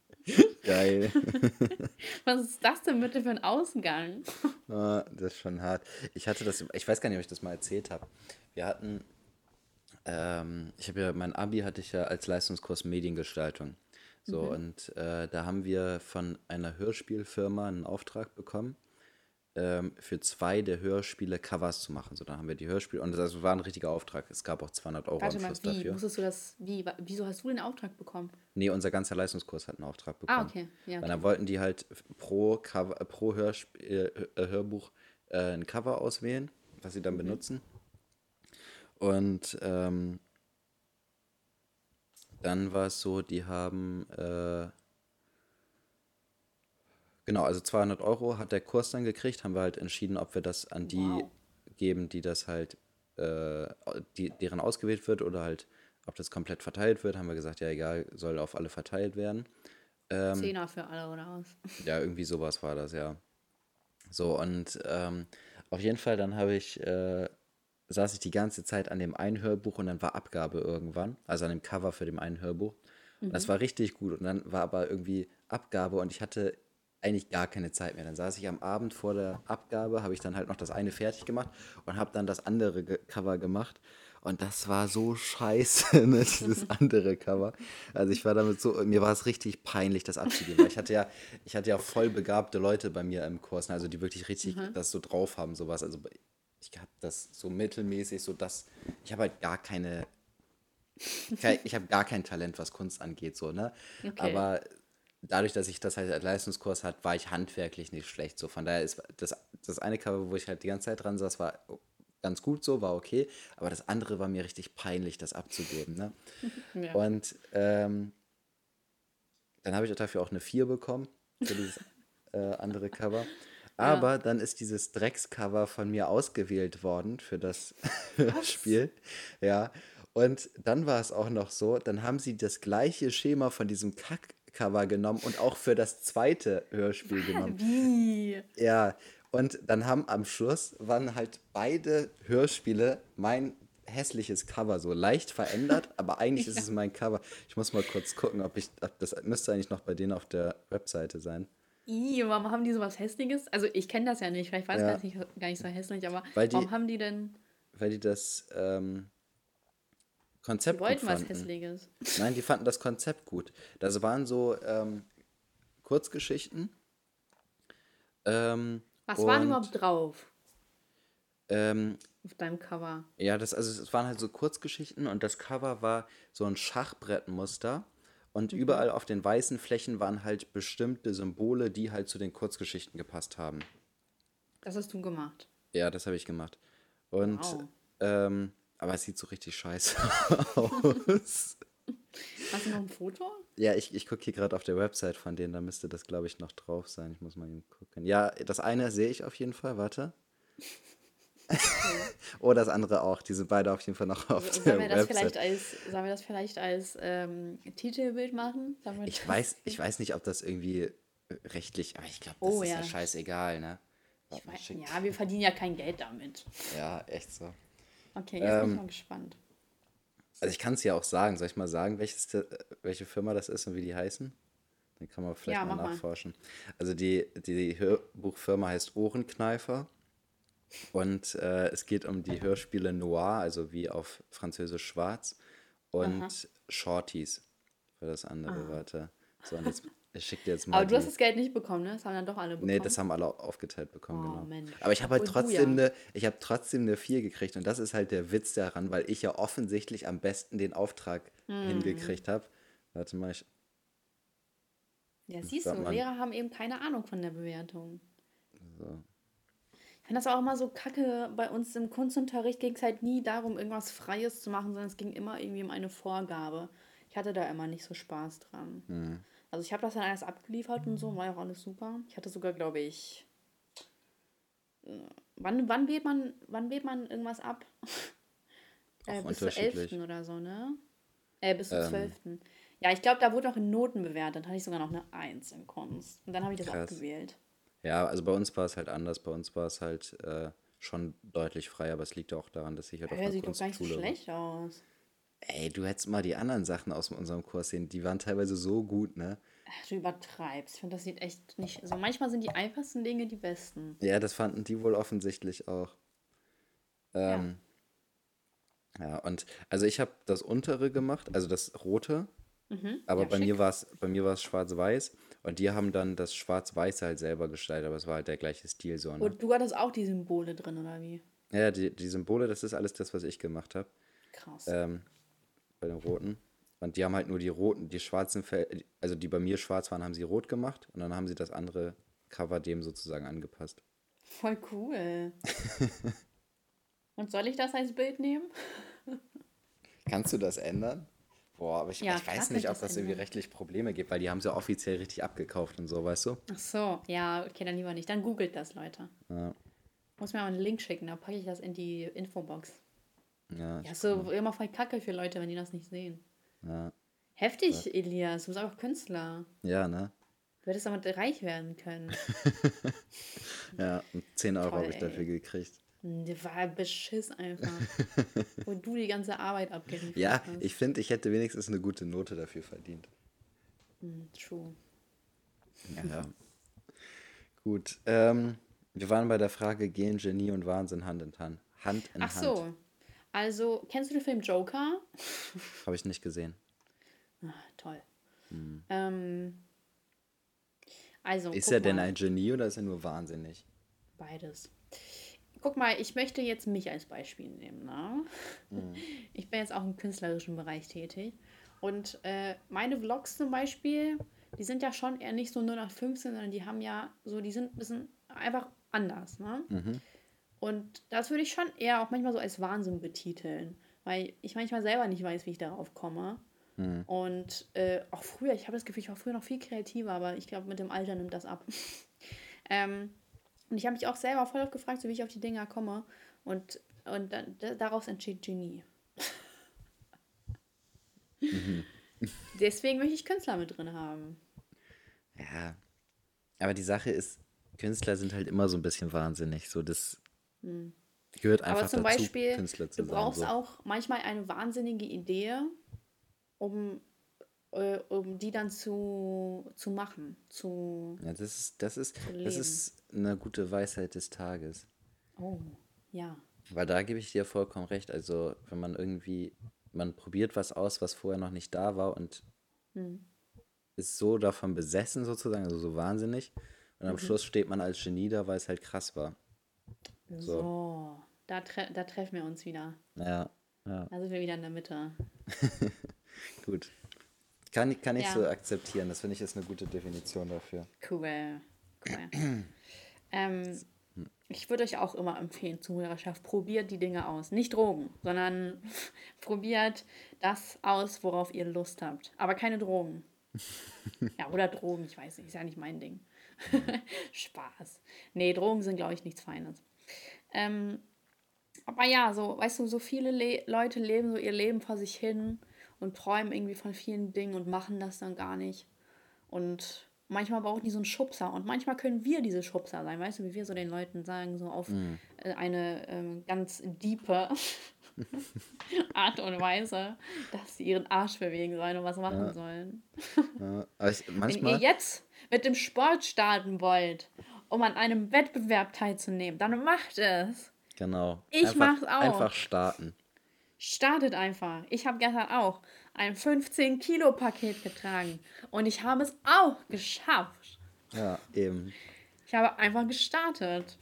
[SPEAKER 1] Geil.
[SPEAKER 2] Was ist das denn bitte für ein Ausgang?
[SPEAKER 1] Ah, das ist schon hart. Ich hatte das, ich weiß gar nicht, ob ich das mal erzählt habe. Wir hatten, ähm, ich habe ja, mein Abi hatte ich ja als Leistungskurs Mediengestaltung. So, und äh, da haben wir von einer Hörspielfirma einen Auftrag bekommen, ähm, für zwei der Hörspiele Covers zu machen. So, dann haben wir die Hörspiele, und das war ein richtiger Auftrag. Es gab auch 200 Euro
[SPEAKER 2] Warte
[SPEAKER 1] am
[SPEAKER 2] mal,
[SPEAKER 1] Schluss
[SPEAKER 2] wie?
[SPEAKER 1] dafür.
[SPEAKER 2] Musstest du das, wie, wieso hast du den Auftrag bekommen?
[SPEAKER 1] Nee, unser ganzer Leistungskurs hat einen Auftrag bekommen.
[SPEAKER 2] Ah, okay. Ja, okay.
[SPEAKER 1] dann wollten die halt pro, Cover, pro Hörsp äh, äh, Hörbuch äh, ein Cover auswählen, was sie dann benutzen. Und ähm, dann war es so, die haben, äh, genau, also 200 Euro hat der Kurs dann gekriegt, haben wir halt entschieden, ob wir das an die
[SPEAKER 2] Wow.
[SPEAKER 1] geben, die das halt, äh, die, deren ausgewählt wird oder halt, ob das komplett verteilt wird, haben wir gesagt, ja egal, soll auf alle verteilt werden. Ähm,
[SPEAKER 2] Zehner für alle oder was?
[SPEAKER 1] Ja, irgendwie sowas war das, ja. So, und ähm, auf jeden Fall, dann habe ich, äh, saß ich die ganze Zeit an dem einen Hörbuch und dann war Abgabe irgendwann, also an dem Cover für dem einen Hörbuch. Und das war richtig gut. Und dann war aber irgendwie Abgabe und ich hatte eigentlich gar keine Zeit mehr. Dann saß ich am Abend vor der Abgabe, habe ich dann halt noch das eine fertig gemacht und habe dann das andere ge Cover gemacht. Und das war so scheiße, ne, dieses andere Cover. Also ich war damit so, mir war es richtig peinlich, das abzugeben. Weil ich hatte ja, ich hatte ja voll begabte Leute bei mir im Kurs, ne, also die wirklich richtig das so drauf haben, sowas. Also ich habe das so mittelmäßig, so das, ich habe halt gar keine, kein- ich habe gar kein Talent, was Kunst angeht, so, ne?
[SPEAKER 2] Okay.
[SPEAKER 1] Aber dadurch, dass ich das halt als Leistungskurs hatte, war ich handwerklich nicht schlecht. So, von daher ist das, das eine Cover, wo ich halt die ganze Zeit dran saß, war ganz gut so, war okay. Aber das andere war mir richtig peinlich, das abzugeben. Ne?
[SPEAKER 2] Ja.
[SPEAKER 1] Und ähm, dann habe ich dafür auch eine 4 bekommen für dieses äh, andere Cover. Aber dann ist dieses Dreckscover von mir ausgewählt worden für das Spiel. Ja. Und dann war es auch noch so, dann haben sie das gleiche Schema von diesem Kack-Cover genommen und auch für das zweite Hörspiel genommen.
[SPEAKER 2] Wie?
[SPEAKER 1] Ja, und dann haben am Schluss waren halt beide Hörspiele mein hässliches Cover, so leicht verändert, aber eigentlich ist es mein Cover. Ich muss mal kurz gucken, ob ich, ob das müsste eigentlich noch bei denen auf der Webseite sein.
[SPEAKER 2] I, warum haben die sowas Hässliches? Also ich kenne das ja nicht, vielleicht war es
[SPEAKER 1] Ja.
[SPEAKER 2] gar, nicht, gar nicht so hässlich, aber
[SPEAKER 1] Weil die-
[SPEAKER 2] warum haben die denn,
[SPEAKER 1] Weil die das ähm,
[SPEAKER 2] die
[SPEAKER 1] Konzept gut
[SPEAKER 2] wollten was
[SPEAKER 1] fanden.
[SPEAKER 2] Hässliches.
[SPEAKER 1] Nein, die fanden das Konzept gut. Das waren so ähm, Kurzgeschichten. Ähm,
[SPEAKER 2] Was war denn
[SPEAKER 1] und,
[SPEAKER 2] überhaupt drauf
[SPEAKER 1] Ähm,
[SPEAKER 2] auf deinem Cover?
[SPEAKER 1] Ja, das, also es waren halt so Kurzgeschichten und das Cover war so ein Schachbrettmuster und
[SPEAKER 2] Mhm.
[SPEAKER 1] überall auf den weißen Flächen waren halt bestimmte Symbole, die halt zu den Kurzgeschichten gepasst haben.
[SPEAKER 2] Das hast du gemacht.
[SPEAKER 1] Ja, das habe ich gemacht. Und,
[SPEAKER 2] Wow.
[SPEAKER 1] ähm, aber es sieht so richtig scheiße aus.
[SPEAKER 2] Hast du noch ein Foto?
[SPEAKER 1] Ja, ich, ich gucke hier gerade auf der Website von denen, da müsste das, glaube ich, noch drauf sein. Ich muss mal eben gucken. Ja, das eine sehe ich auf jeden Fall, warte. oh, das andere auch. Die sind beide auf jeden Fall noch auf der
[SPEAKER 2] Sollen wir das
[SPEAKER 1] Website.
[SPEAKER 2] vielleicht als, sollen wir das vielleicht als ähm, Titelbild machen? Wir
[SPEAKER 1] Ich weiß, ich weiß nicht, ob das irgendwie rechtlich, aber ich glaube, das
[SPEAKER 2] Oh,
[SPEAKER 1] ist ja.
[SPEAKER 2] ja.
[SPEAKER 1] scheißegal, ne?
[SPEAKER 2] Ich
[SPEAKER 1] schick-
[SPEAKER 2] ja, wir verdienen ja kein Geld damit.
[SPEAKER 1] ja, echt so.
[SPEAKER 2] Okay, jetzt bin
[SPEAKER 1] Ähm,
[SPEAKER 2] ich mal gespannt.
[SPEAKER 1] Also ich kann es ja auch sagen. Soll ich mal sagen, welches, welche Firma das ist und wie die heißen? Dann kann man vielleicht
[SPEAKER 2] Ja,
[SPEAKER 1] mal
[SPEAKER 2] mach mal.
[SPEAKER 1] nachforschen. Also die, die Hörbuchfirma heißt Ohrenkneifer und äh, es geht um die Hörspiele Noir, also wie auf Französisch schwarz und
[SPEAKER 2] Aha.
[SPEAKER 1] Shorties für das andere. Warte. So, und jetzt ich schick dir jetzt mal
[SPEAKER 2] Aber du hast das Geld nicht bekommen, ne? Das haben dann doch alle bekommen.
[SPEAKER 1] Nee, das haben alle aufgeteilt bekommen,
[SPEAKER 2] Oh,
[SPEAKER 1] genau.
[SPEAKER 2] Mensch.
[SPEAKER 1] Aber ich habe halt trotzdem
[SPEAKER 2] ja-
[SPEAKER 1] eine, ich habe trotzdem eine 4 gekriegt und das ist halt der Witz daran, weil ich ja offensichtlich am besten den Auftrag
[SPEAKER 2] Hm.
[SPEAKER 1] hingekriegt habe. Warte mal, ich,
[SPEAKER 2] Ja, siehst du. Lehrer haben eben keine Ahnung von der Bewertung.
[SPEAKER 1] so.
[SPEAKER 2] Ich finde das auch immer so kacke. Bei uns im Kunstunterricht ging es halt nie darum, irgendwas Freies zu machen, sondern es ging immer irgendwie um eine Vorgabe. Ich hatte da immer nicht so Spaß dran.
[SPEAKER 1] Hm.
[SPEAKER 2] Also ich habe das dann alles abgeliefert und so, war ja auch alles super. Ich hatte sogar, glaube ich. äh, Wann, wann, wählt man, wann wählt man irgendwas ab? äh, bis zur 11.
[SPEAKER 1] unterschiedlich.
[SPEAKER 2] oder so, ne? Äh, bis zur
[SPEAKER 1] Ähm.
[SPEAKER 2] 12. Ja, ich glaube, da wurde auch in Noten bewertet. Dann hatte ich sogar noch eine 1 in Kunst. Und dann habe ich das
[SPEAKER 1] Krass.
[SPEAKER 2] abgewählt.
[SPEAKER 1] Ja, also bei uns war es halt anders. Bei uns war es halt äh, schon deutlich freier, aber es liegt auch daran, dass ich halt auf
[SPEAKER 2] Ja,
[SPEAKER 1] einer
[SPEAKER 2] sieht doch gar nicht so
[SPEAKER 1] Kunstschule war.
[SPEAKER 2] schlecht aus.
[SPEAKER 1] Ey, du hättest mal die anderen Sachen aus unserem Kurs sehen, die waren teilweise so gut, ne?
[SPEAKER 2] Ach, du übertreibst. Ich finde, das sieht echt nicht. So manchmal sind die einfachsten Dinge die besten.
[SPEAKER 1] Ja, das fanden die wohl offensichtlich auch. Ähm, ja. ja, und also ich habe das untere gemacht, also das rote,
[SPEAKER 2] Mhm.
[SPEAKER 1] aber
[SPEAKER 2] Ja,
[SPEAKER 1] bei mir
[SPEAKER 2] schick.
[SPEAKER 1] war es bei mir war es schwarz-weiß und die haben dann das Schwarz-Weiße halt selber gestaltet, aber es war halt der gleiche Stil so, ne?
[SPEAKER 2] Und du hattest auch die Symbole drin, oder wie?
[SPEAKER 1] Ja, die, die Symbole, das ist alles das, was ich gemacht habe.
[SPEAKER 2] Krass.
[SPEAKER 1] ähm, bei den roten. Und die haben halt nur die roten, die schwarzen, Fel also die bei mir schwarz waren, haben sie rot gemacht und dann haben sie das andere Cover dem sozusagen angepasst.
[SPEAKER 2] Voll cool. Und soll ich das als Bild nehmen?
[SPEAKER 1] Kannst du das ändern? Boah, aber ich,
[SPEAKER 2] Ja,
[SPEAKER 1] ich weiß nicht,
[SPEAKER 2] ich
[SPEAKER 1] ob
[SPEAKER 2] das
[SPEAKER 1] das irgendwie rechtlich Probleme gibt, weil die haben sie offiziell richtig abgekauft und so, weißt du?
[SPEAKER 2] Ach so, ja, okay, dann lieber nicht. Dann googelt das, Leute.
[SPEAKER 1] Ja,
[SPEAKER 2] Muss mir mal einen Link schicken, dann packe ich das in die Infobox.
[SPEAKER 1] Ja,
[SPEAKER 2] Ja, so immer voll kacke für Leute, wenn die das nicht sehen.
[SPEAKER 1] ja,
[SPEAKER 2] Heftig, Elias. Du bist auch Künstler.
[SPEAKER 1] ja, ne?
[SPEAKER 2] Du hättest damit reich werden können.
[SPEAKER 1] Ja, und 10 Euro habe ich dafür
[SPEAKER 2] ey.
[SPEAKER 1] gekriegt.
[SPEAKER 2] Hm, Das war Beschiss einfach. Wo du die ganze Arbeit abgeliefert
[SPEAKER 1] Ja,
[SPEAKER 2] hast.
[SPEAKER 1] ich finde, ich hätte wenigstens eine gute Note dafür verdient.
[SPEAKER 2] Hm, True.
[SPEAKER 1] Ja. Gut, ähm, wir waren bei der Frage, gehen Genie und Wahnsinn Hand in Hand? Hand in
[SPEAKER 2] Ach
[SPEAKER 1] Hand.
[SPEAKER 2] so. Also, kennst du den Film Joker?
[SPEAKER 1] Habe ich nicht gesehen.
[SPEAKER 2] Ah, toll. Ähm, also,
[SPEAKER 1] Ist er denn
[SPEAKER 2] mal.
[SPEAKER 1] ein Genie oder ist er nur wahnsinnig?
[SPEAKER 2] Beides. Guck mal, ich möchte jetzt mich als Beispiel nehmen. Ne? Ich bin jetzt auch im künstlerischen Bereich tätig. Und äh, meine Vlogs zum Beispiel, die sind ja schon eher nicht so 0815, sondern die haben ja so, die sind ein bisschen einfach anders. Ne? Und das würde ich schon eher auch manchmal so als Wahnsinn betiteln, weil ich manchmal selber nicht weiß, wie ich darauf komme. Und äh, auch früher, ich habe das Gefühl, ich war früher noch viel kreativer, aber ich glaube, mit dem Alter nimmt das ab. ähm, und ich habe mich auch selber voll oft gefragt, so wie ich auf die Dinger komme. Und, und dann, da, daraus entsteht Genie. Deswegen möchte ich Künstler mit drin haben.
[SPEAKER 1] Ja. Aber die Sache ist, Künstler sind halt immer so ein bisschen wahnsinnig. So, das gehört einfach
[SPEAKER 2] Hm. Aber zum
[SPEAKER 1] dazu,
[SPEAKER 2] Beispiel,
[SPEAKER 1] Künstler zu
[SPEAKER 2] du
[SPEAKER 1] sein.
[SPEAKER 2] brauchst
[SPEAKER 1] so.
[SPEAKER 2] auch manchmal eine wahnsinnige Idee, um, äh, um die dann zu, zu machen. Zu,
[SPEAKER 1] Ja, das ist, das ist, das ist eine gute Weisheit des Tages.
[SPEAKER 2] oh, ja.
[SPEAKER 1] Weil da gebe ich dir vollkommen recht. Also, wenn man irgendwie, man probiert was aus, was vorher noch nicht da war und
[SPEAKER 2] Hm.
[SPEAKER 1] ist so davon besessen sozusagen, also so wahnsinnig. Und
[SPEAKER 2] Mhm.
[SPEAKER 1] am Schluss steht man als Genie da, weil es halt krass war.
[SPEAKER 2] So, da, tre da treffen wir uns wieder.
[SPEAKER 1] Ja, ja,
[SPEAKER 2] Da sind wir wieder in der Mitte.
[SPEAKER 1] gut. Kann, kann ich
[SPEAKER 2] Ja.
[SPEAKER 1] so akzeptieren. Das finde ich ist eine gute Definition dafür.
[SPEAKER 2] Cool. cool. ähm, ich würde euch auch immer empfehlen, Zuhörerschaft, probiert die Dinge aus. Nicht Drogen, sondern probiert das aus, worauf ihr Lust habt. Aber keine Drogen. ja, oder Drogen, ich weiß nicht, ist ja nicht mein Ding. Spaß. Nee, Drogen sind, glaube ich, nichts Feines. Ähm, aber ja, so, weißt du, so viele Le Leute leben so ihr Leben vor sich hin und träumen irgendwie von vielen Dingen und machen das dann gar nicht. Und manchmal brauchen die so einen Schubser und manchmal können wir diese Schubser sein, weißt du, wie wir so den Leuten sagen, so auf äh, eine ähm, ganz diepe Art und Weise, dass sie ihren Arsch bewegen sollen und was machen sollen.
[SPEAKER 1] Ja, ich,
[SPEAKER 2] Wenn
[SPEAKER 1] manchmal,
[SPEAKER 2] ihr jetzt mit dem Sport starten wollt, um an einem Wettbewerb teilzunehmen, dann macht es.
[SPEAKER 1] genau.
[SPEAKER 2] Ich
[SPEAKER 1] einfach,
[SPEAKER 2] mach's auch.
[SPEAKER 1] Einfach starten.
[SPEAKER 2] Startet einfach. Ich habe gestern auch ein 15-Kilo-Paket getragen und ich habe es auch geschafft.
[SPEAKER 1] Ja, eben.
[SPEAKER 2] Ich habe einfach gestartet.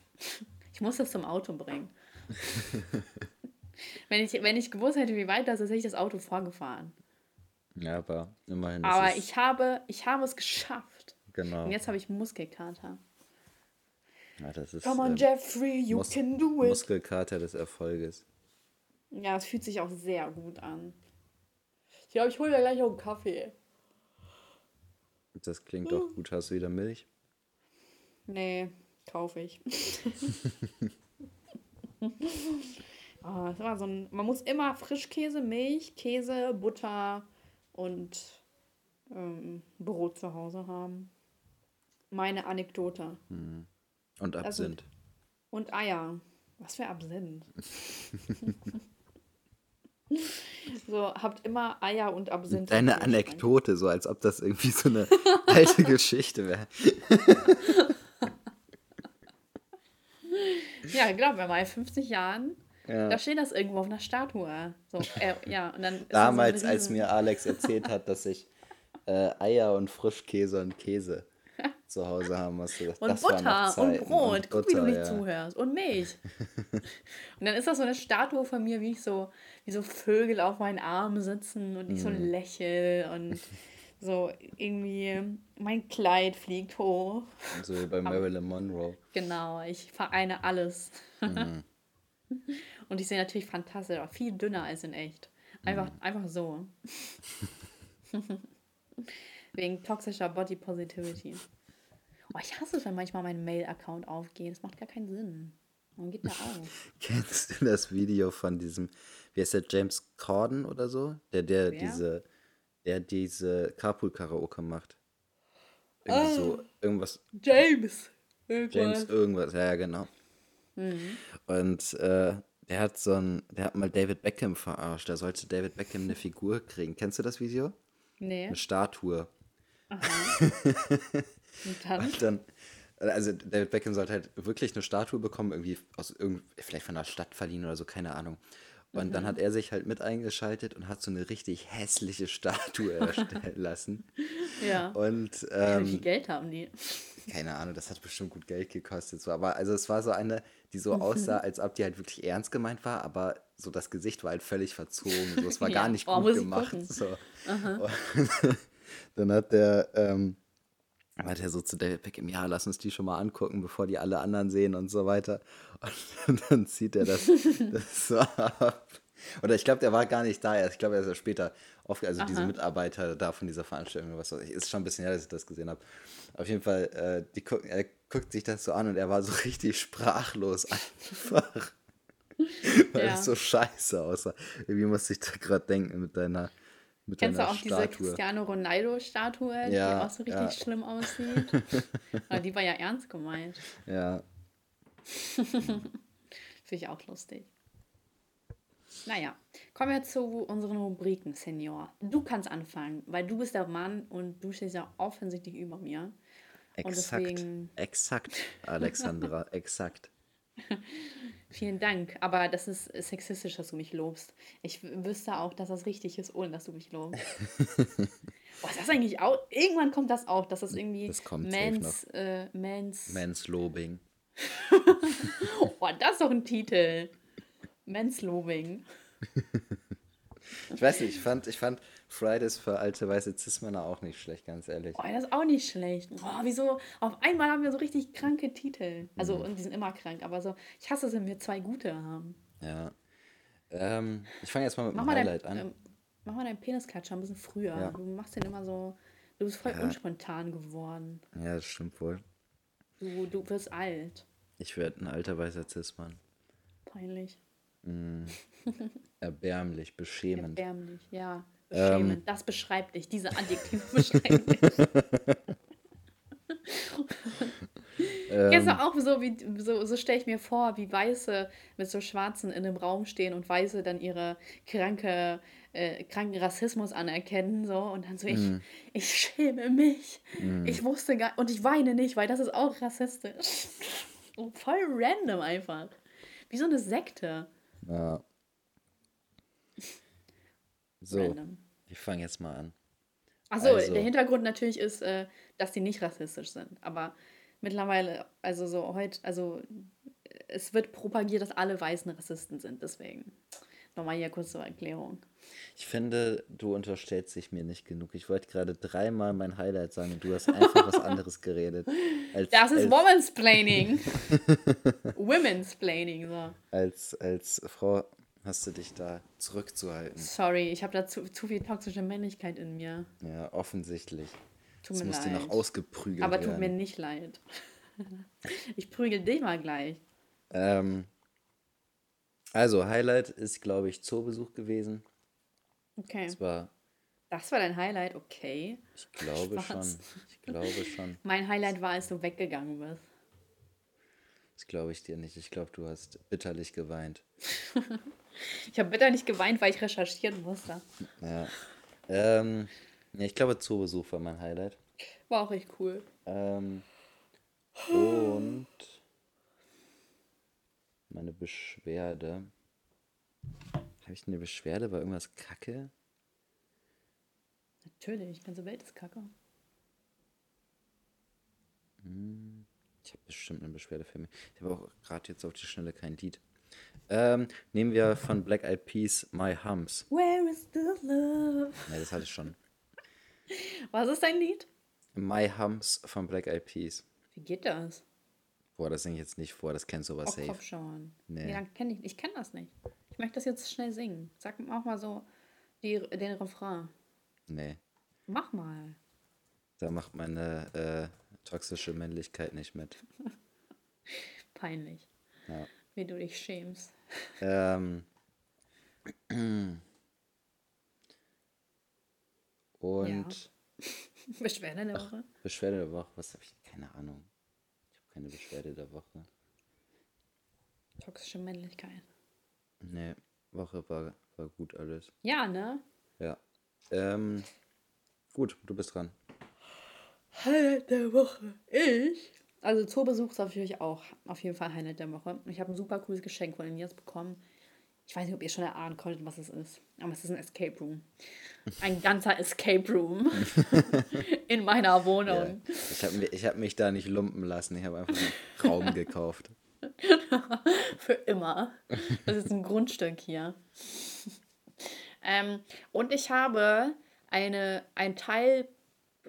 [SPEAKER 2] Ich muss das zum Auto bringen. wenn, ich, wenn ich gewusst hätte, wie weit das ist, hätte ich das Auto vorgefahren.
[SPEAKER 1] Ja, aber immerhin.
[SPEAKER 2] Aber ich habe, ich habe es geschafft.
[SPEAKER 1] Genau.
[SPEAKER 2] Und jetzt habe ich Muskelkater.
[SPEAKER 1] Ja, das ist
[SPEAKER 2] Come on,
[SPEAKER 1] ähm,
[SPEAKER 2] Jeffrey, you
[SPEAKER 1] Mus
[SPEAKER 2] can do it.
[SPEAKER 1] Muskelkater des Erfolges.
[SPEAKER 2] Ja, es fühlt sich auch sehr gut an. Ich glaube, ich hole mir gleich auch einen Kaffee.
[SPEAKER 1] Das klingt doch gut. Hast du wieder Milch?
[SPEAKER 2] Nee, kaufe ich. oh, das war so ein, man muss immer Frischkäse, Milch, Käse, Butter und ähm, Brot zu Hause haben. Meine Anekdote.
[SPEAKER 1] Und
[SPEAKER 2] Also-
[SPEAKER 1] Absinth.
[SPEAKER 2] Und Eier. Was für Absinth. So, habt immer Eier und Absinth.
[SPEAKER 1] Deine Anekdote, so als ob das irgendwie so eine alte Geschichte wäre.
[SPEAKER 2] Ja, glaub mir mal, 50 Jahren,
[SPEAKER 1] Ja.
[SPEAKER 2] da steht das irgendwo auf einer Statue. So, äh, ja, und dann
[SPEAKER 1] Damals,
[SPEAKER 2] da so
[SPEAKER 1] als mir Alex erzählt hat, dass ich äh, Eier und Frischkäse und Käse zu Hause haben musste.
[SPEAKER 2] Und
[SPEAKER 1] das waren noch
[SPEAKER 2] Butter und. Brot. Guck, wie du
[SPEAKER 1] Butter,
[SPEAKER 2] nicht
[SPEAKER 1] ja.
[SPEAKER 2] zuhörst. Und Milch. und dann ist das so eine Statue von mir, wie ich so, wie so Vögel auf meinen Armen sitzen und ich so
[SPEAKER 1] Mhm.
[SPEAKER 2] lächel und so irgendwie mein Kleid fliegt hoch.
[SPEAKER 1] So wie bei Marilyn Monroe.
[SPEAKER 2] Genau, ich vereine alles.
[SPEAKER 1] Mhm.
[SPEAKER 2] und die sehen natürlich fantastisch aus, viel dünner als in echt. Einfach,
[SPEAKER 1] Mhm.
[SPEAKER 2] einfach so. Wegen toxischer Body Positivity. Oh, ich hasse es, wenn manchmal mein Mail-Account aufgeht. Das macht gar keinen Sinn. Warum geht der auf?
[SPEAKER 1] Kennst du das Video von diesem, wie heißt der, James Corden oder so? Der, der
[SPEAKER 2] Wer?
[SPEAKER 1] diese, der diese Carpool-Karaoke macht. Irgendwie so, irgendwas,
[SPEAKER 2] James!
[SPEAKER 1] James
[SPEAKER 2] Irgendwas.
[SPEAKER 1] irgendwas, ja, ja, genau.
[SPEAKER 2] Mhm.
[SPEAKER 1] Und äh, der hat so ein, der hat mal David Beckham verarscht. Da sollte David Beckham eine Figur kriegen. Kennst du das Video?
[SPEAKER 2] Nee.
[SPEAKER 1] Eine Statue.
[SPEAKER 2] Und dann?
[SPEAKER 1] Und dann, also David Beckham sollte halt wirklich eine Statue bekommen, irgendwie aus irgend, vielleicht von einer Stadt verliehen oder so, keine Ahnung. Und
[SPEAKER 2] Mhm.
[SPEAKER 1] dann hat er sich halt mit eingeschaltet und hat so eine richtig hässliche Statue erstellen lassen.
[SPEAKER 2] Ja.
[SPEAKER 1] Und
[SPEAKER 2] Wie
[SPEAKER 1] ähm,
[SPEAKER 2] viel Geld haben die?
[SPEAKER 1] keine Ahnung, das hat bestimmt gut Geld gekostet. So. Aber also es war so eine, die so aussah, als ob die halt wirklich ernst gemeint war, aber so das Gesicht war halt völlig verzogen. So. Es war
[SPEAKER 2] Ja.
[SPEAKER 1] gar nicht
[SPEAKER 2] Oh,
[SPEAKER 1] gut gemacht. So. Dann hat der, ähm, hat er so zu David Beckham, ja, lass uns die schon mal angucken, bevor die alle anderen sehen und so weiter. Und dann zieht er das, das so ab. Oder ich glaube, der war gar nicht da erst. Ich glaube, er ist ja später aufge... Also diese
[SPEAKER 2] Aha.
[SPEAKER 1] Mitarbeiter da von dieser Veranstaltung, oder was weiß ich. Ist schon ein bisschen her, dass ich das gesehen habe. Auf jeden Fall, äh, die gucken, er guckt sich das so an und er war so richtig sprachlos einfach. Weil
[SPEAKER 2] Ja.
[SPEAKER 1] es so scheiße aussah. Irgendwie musste ich da gerade denken mit deiner, mit
[SPEAKER 2] Kennst du auch diese
[SPEAKER 1] Statue.
[SPEAKER 2] Cristiano Ronaldo-Statue, die
[SPEAKER 1] Ja,
[SPEAKER 2] auch so richtig
[SPEAKER 1] ja.
[SPEAKER 2] schlimm aussieht? Aber die war ja ernst gemeint.
[SPEAKER 1] Ja,
[SPEAKER 2] Finde ich auch lustig. Naja, kommen wir zu unseren Rubriken, Senior. Du kannst anfangen, weil du bist der Mann und du stehst ja offensichtlich über mir.
[SPEAKER 1] Exakt.
[SPEAKER 2] deswegen-
[SPEAKER 1] Exakt, Alexandra, exakt.
[SPEAKER 2] Vielen Dank, aber das ist sexistisch, dass du mich lobst. Ich wüsste auch, dass das richtig ist, ohne dass du mich lobst. Boah, ist das eigentlich auch? Irgendwann kommt das auch, dass das irgendwie
[SPEAKER 1] Das kommt
[SPEAKER 2] Mans, äh, Mans,
[SPEAKER 1] Manslobing.
[SPEAKER 2] Boah, das ist doch ein Titel. Manslobing.
[SPEAKER 1] Ich weiß nicht, ich fand, ich fand Fridays für alte weiße Cis-Männer auch nicht schlecht, ganz ehrlich.
[SPEAKER 2] Oh, das ist auch nicht schlecht. Oh, wieso? Auf einmal haben wir so richtig kranke Titel. Also,
[SPEAKER 1] Mhm.
[SPEAKER 2] und die sind immer krank, aber so, ich hasse es, wenn wir zwei gute haben.
[SPEAKER 1] Ja. Ähm, ich fange jetzt mal mit
[SPEAKER 2] Mach
[SPEAKER 1] dem
[SPEAKER 2] mal, dein,
[SPEAKER 1] Highlight an.
[SPEAKER 2] ähm, mach mal deinen Penisklatscher ein bisschen früher.
[SPEAKER 1] Ja.
[SPEAKER 2] Du machst den immer so. Du bist voll unspontan geworden.
[SPEAKER 1] Ja, das stimmt wohl.
[SPEAKER 2] Du, du wirst alt.
[SPEAKER 1] Ich werde ein alter weißer Cis-Mann.
[SPEAKER 2] Peinlich.
[SPEAKER 1] Erbärmlich, beschämend.
[SPEAKER 2] Erbärmlich, ja.
[SPEAKER 1] Ähm.
[SPEAKER 2] Beschämend. das beschreibt dich. Diese Adjektive beschreiben dich.
[SPEAKER 1] Ähm.
[SPEAKER 2] du auch so, wie, so, so stelle ich mir vor, wie Weiße mit so Schwarzen in einem Raum stehen und Weiße dann ihre kranke, äh, kranken Rassismus anerkennen, so, und dann so, ich,
[SPEAKER 1] Mhm.
[SPEAKER 2] ich schäme mich. Ich wusste gar, und ich weine nicht, weil das ist auch rassistisch. Oh, voll random einfach. Wie so eine Sekte.
[SPEAKER 1] Ja. So,
[SPEAKER 2] Random.
[SPEAKER 1] Ich fange jetzt mal an.
[SPEAKER 2] Achso,
[SPEAKER 1] Also-
[SPEAKER 2] der Hintergrund natürlich ist, äh, dass die nicht rassistisch sind. Aber mittlerweile, also so heute, also es wird propagiert, dass alle Weißen Rassisten sind. Deswegen nochmal hier kurz zur Erklärung.
[SPEAKER 1] Ich finde, du unterstellst dich mir nicht genug. Ich wollte gerade dreimal mein Highlight sagen und du hast einfach was anderes geredet. Als,
[SPEAKER 2] Das ist
[SPEAKER 1] als,
[SPEAKER 2] Womansplaining. Women'splaining, so.
[SPEAKER 1] als, als Frau hast du dich da zurückzuhalten.
[SPEAKER 2] Sorry, ich habe da zu, zu viel toxische Männlichkeit in mir.
[SPEAKER 1] Ja, offensichtlich.
[SPEAKER 2] Tut
[SPEAKER 1] Das
[SPEAKER 2] mir
[SPEAKER 1] muss dir noch ausgeprügelt
[SPEAKER 2] Aber tut mir
[SPEAKER 1] werden.
[SPEAKER 2] nicht leid. Ich prügel dich mal gleich.
[SPEAKER 1] Ähm, also, Highlight ist, glaube ich, Zoobesuch gewesen.
[SPEAKER 2] Okay.
[SPEAKER 1] Das war,
[SPEAKER 2] Das war dein Highlight, okay.
[SPEAKER 1] ich glaube
[SPEAKER 2] Spaß.
[SPEAKER 1] schon. Ich glaube schon.
[SPEAKER 2] Mein Highlight war, als du weggegangen bist.
[SPEAKER 1] Das glaube ich dir nicht. Ich glaube, du hast bitterlich geweint.
[SPEAKER 2] ich habe bitterlich geweint, weil ich recherchieren musste.
[SPEAKER 1] Ja. Ähm, ja, ich glaube, Zoobesuch war mein Highlight.
[SPEAKER 2] War auch echt cool.
[SPEAKER 1] Ähm, und meine Beschwerde. Habe ich eine Beschwerde? War irgendwas kacke?
[SPEAKER 2] Natürlich, die ganze Welt ist kacke.
[SPEAKER 1] Hm, ich habe bestimmt eine Beschwerde für mich. Ich habe auch gerade jetzt auf die Schnelle kein Lied. Ähm, nehmen wir von Black Eyed Peas My Humps. Where is the love? Ne, das hatte ich schon.
[SPEAKER 2] Was ist dein Lied?
[SPEAKER 1] My Humps von Black Eyed Peas.
[SPEAKER 2] Wie geht das?
[SPEAKER 1] Boah, das singe ich jetzt nicht vor, das kennst du aber safe. Kopf
[SPEAKER 2] schon. Nee. dann kenn ich ich kenne das nicht. Ich möchte das jetzt schnell singen. Sag auch mal so die, den Refrain. Nee. Mach mal.
[SPEAKER 1] Da macht meine äh, toxische Männlichkeit nicht mit.
[SPEAKER 2] Peinlich. Ja. Wie du dich schämst.
[SPEAKER 1] Ähm.
[SPEAKER 2] Und. Ja. Beschwerde der Woche?
[SPEAKER 1] Ach, Beschwerde der Woche, was habe ich? Keine Ahnung. Ich habe keine Beschwerde der Woche.
[SPEAKER 2] Toxische Männlichkeit.
[SPEAKER 1] Nee, Woche war, war gut alles.
[SPEAKER 2] Ja, ne?
[SPEAKER 1] Ja. Ähm, gut, du bist dran.
[SPEAKER 2] Highlight der Woche. Ich? Also Zoobesuch ist natürlich auch auf jeden Fall Highlight der Woche. Ich habe ein super cooles Geschenk von Elias bekommen. Ich weiß nicht, ob ihr schon erahnen konntet, was es ist. Aber es ist ein Escape Room. Ein ganzer Escape Room in meiner Wohnung. Ja.
[SPEAKER 1] Ich habe mich, hab mich da nicht lumpen lassen. Ich habe einfach einen Raum gekauft.
[SPEAKER 2] Für immer. Das ist ein Grundstück hier. Ähm, und ich habe eine, ein Teil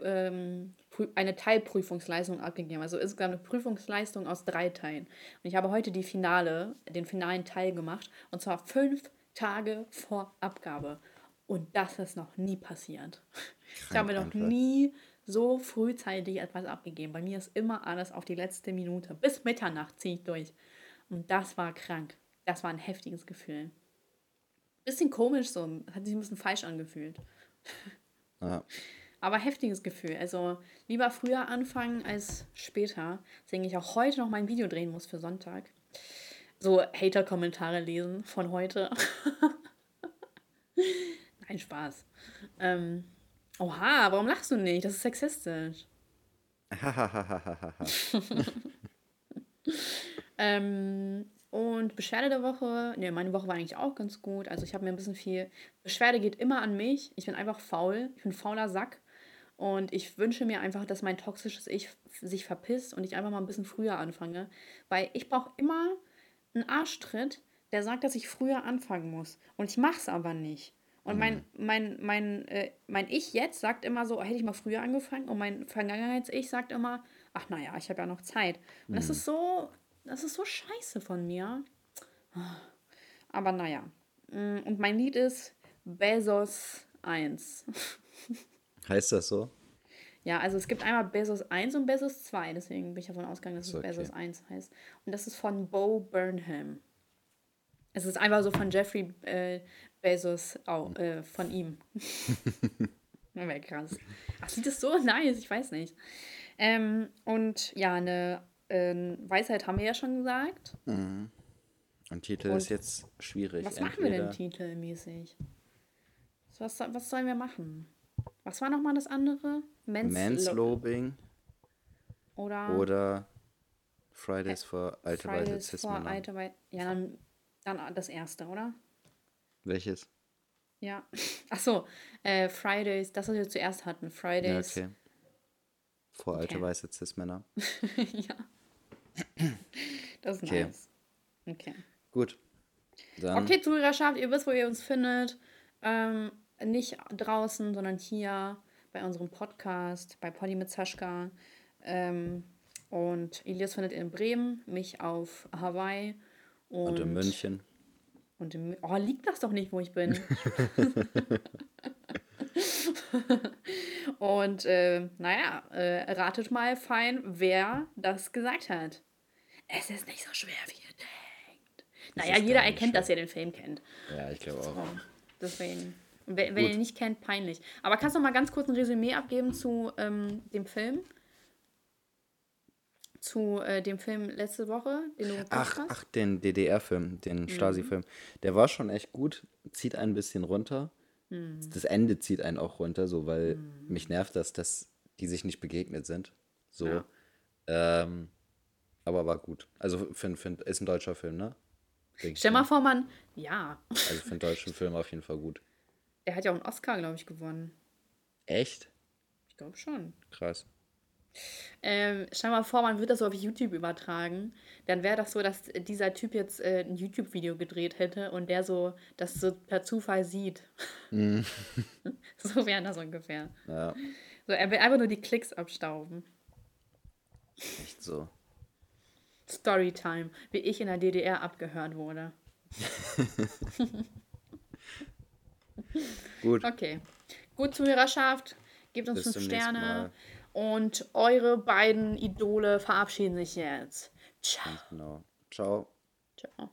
[SPEAKER 2] ähm, eine Teilprüfungsleistung abgegeben. Also insgesamt eine Prüfungsleistung aus drei Teilen. Und ich habe heute die Finale, den finalen Teil gemacht. Und zwar fünf Tage vor Abgabe. Und das ist noch nie passiert. Krank ich habe noch einfach. nie so frühzeitig etwas abgegeben. Bei mir ist immer alles auf die letzte Minute. Bis Mitternacht ziehe ich durch. Und das war krank. Das war ein heftiges Gefühl. Bisschen komisch so. Hat sich ein bisschen falsch angefühlt. Ja. Aber heftiges Gefühl. Also lieber früher anfangen als später. Deswegen ich auch heute noch mein Video drehen muss für Sonntag. So Hater-Kommentare lesen von heute. Nein, Spaß. Ähm, oha, warum lachst du nicht? Das ist sexistisch. ähm, und Beschwerde der Woche, ne, meine Woche war eigentlich auch ganz gut. Also ich habe mir ein bisschen viel. Beschwerde geht immer an mich. Ich bin einfach faul. Ich bin fauler Sack. Und ich wünsche mir einfach, dass mein toxisches Ich sich verpisst und ich einfach mal ein bisschen früher anfange. Weil ich brauche immer einen Arschtritt, der sagt, dass ich früher anfangen muss. Und ich mache es aber nicht. Und mein, mhm. mein, mein, äh, mein Ich jetzt sagt immer so, hätte ich mal früher angefangen. Und mein Vergangenheits-Ich sagt immer, ach naja, ich habe ja noch Zeit. Und das mhm. ist so, das ist so scheiße von mir. Aber naja. Mm, und mein Lied ist Bezos 1.
[SPEAKER 1] Heißt das so?
[SPEAKER 2] Ja, also es gibt einmal Bezos 1 und Bezos 2, deswegen bin ich davon ausgegangen, dass es okay. Bezos 1 heißt. Und das ist von Bo Burnham. Es ist einfach so von Jeffrey äh, Bezos, auch, äh, von ihm. Wäre krass. Ach, sieht das so nice? Ich weiß nicht. Ähm, und ja, eine äh, Weisheit haben wir ja schon gesagt.
[SPEAKER 1] Mhm. Und Titel und ist jetzt schwierig.
[SPEAKER 2] Was machen wir denn titelmäßig? Was, was sollen wir machen? Was war nochmal das andere?
[SPEAKER 1] Mans Manslobing.
[SPEAKER 2] Oder,
[SPEAKER 1] oder Fridays for alte Fridays weiße
[SPEAKER 2] for alte Wei Ja, dann, dann das erste, oder?
[SPEAKER 1] Welches?
[SPEAKER 2] Ja. Achso, äh, Fridays, das, was wir zuerst hatten. Fridays. Ja, okay.
[SPEAKER 1] Vor alte okay. weiße Cis-Männer. ja.
[SPEAKER 2] Das ist okay. nice. Okay.
[SPEAKER 1] Gut.
[SPEAKER 2] Dann. Okay, Zuhörerschaft, ihr wisst, wo ihr uns findet. Ähm, nicht draußen, sondern hier bei unserem Podcast, bei Polly mit Saschka. Ähm, und Elias findet in Bremen, mich auf Hawaii.
[SPEAKER 1] Und, und in München.
[SPEAKER 2] Und in, oh, liegt das doch nicht, wo ich bin. und äh, naja, äh, ratet mal fein, wer das gesagt hat. Es ist nicht so schwer, wie ihr denkt. Naja, jeder erkennt, schwer. dass ihr den Film kennt.
[SPEAKER 1] Ja, ich glaube auch. So,
[SPEAKER 2] deswegen. Wenn, wenn ihr nicht kennt, peinlich. Aber kannst du noch mal ganz kurz ein Resümee abgeben zu ähm, dem Film? zu äh, dem Film letzte Woche, den du
[SPEAKER 1] Ach,
[SPEAKER 2] hast?
[SPEAKER 1] ach, den DDR-Film, den Stasi-Film. Der war schon echt gut, zieht ein bisschen runter. Das Ende zieht einen auch runter, so, weil mich nervt das, dass die sich nicht begegnet sind. So.
[SPEAKER 2] Ja.
[SPEAKER 1] Ähm, aber war gut. Also für, für, ist ein deutscher Film, ne?
[SPEAKER 2] Stell mal vor, man, ja,
[SPEAKER 1] Also für einen deutschen Film auf jeden Fall gut.
[SPEAKER 2] Der hat ja auch einen Oscar, glaube ich, gewonnen.
[SPEAKER 1] Echt?
[SPEAKER 2] Ich glaube schon.
[SPEAKER 1] Krass.
[SPEAKER 2] Ähm, stell mal vor, man würde das so auf YouTube übertragen. Dann wäre das so, dass dieser Typ jetzt äh, ein YouTube-Video gedreht hätte und der so das so per Zufall sieht. so wäre das ungefähr.
[SPEAKER 1] Ja,
[SPEAKER 2] So, er will einfach nur die Klicks abstauben.
[SPEAKER 1] echt so.
[SPEAKER 2] Storytime, wie ich in der DDR abgehört wurde.
[SPEAKER 1] Gut.
[SPEAKER 2] Okay. Gut, Zuhörerschaft. Gebt uns
[SPEAKER 1] Bis
[SPEAKER 2] fünf Sterne. Und eure beiden Idole verabschieden sich jetzt. Ciao.
[SPEAKER 1] Genau. Ciao.
[SPEAKER 2] Ciao.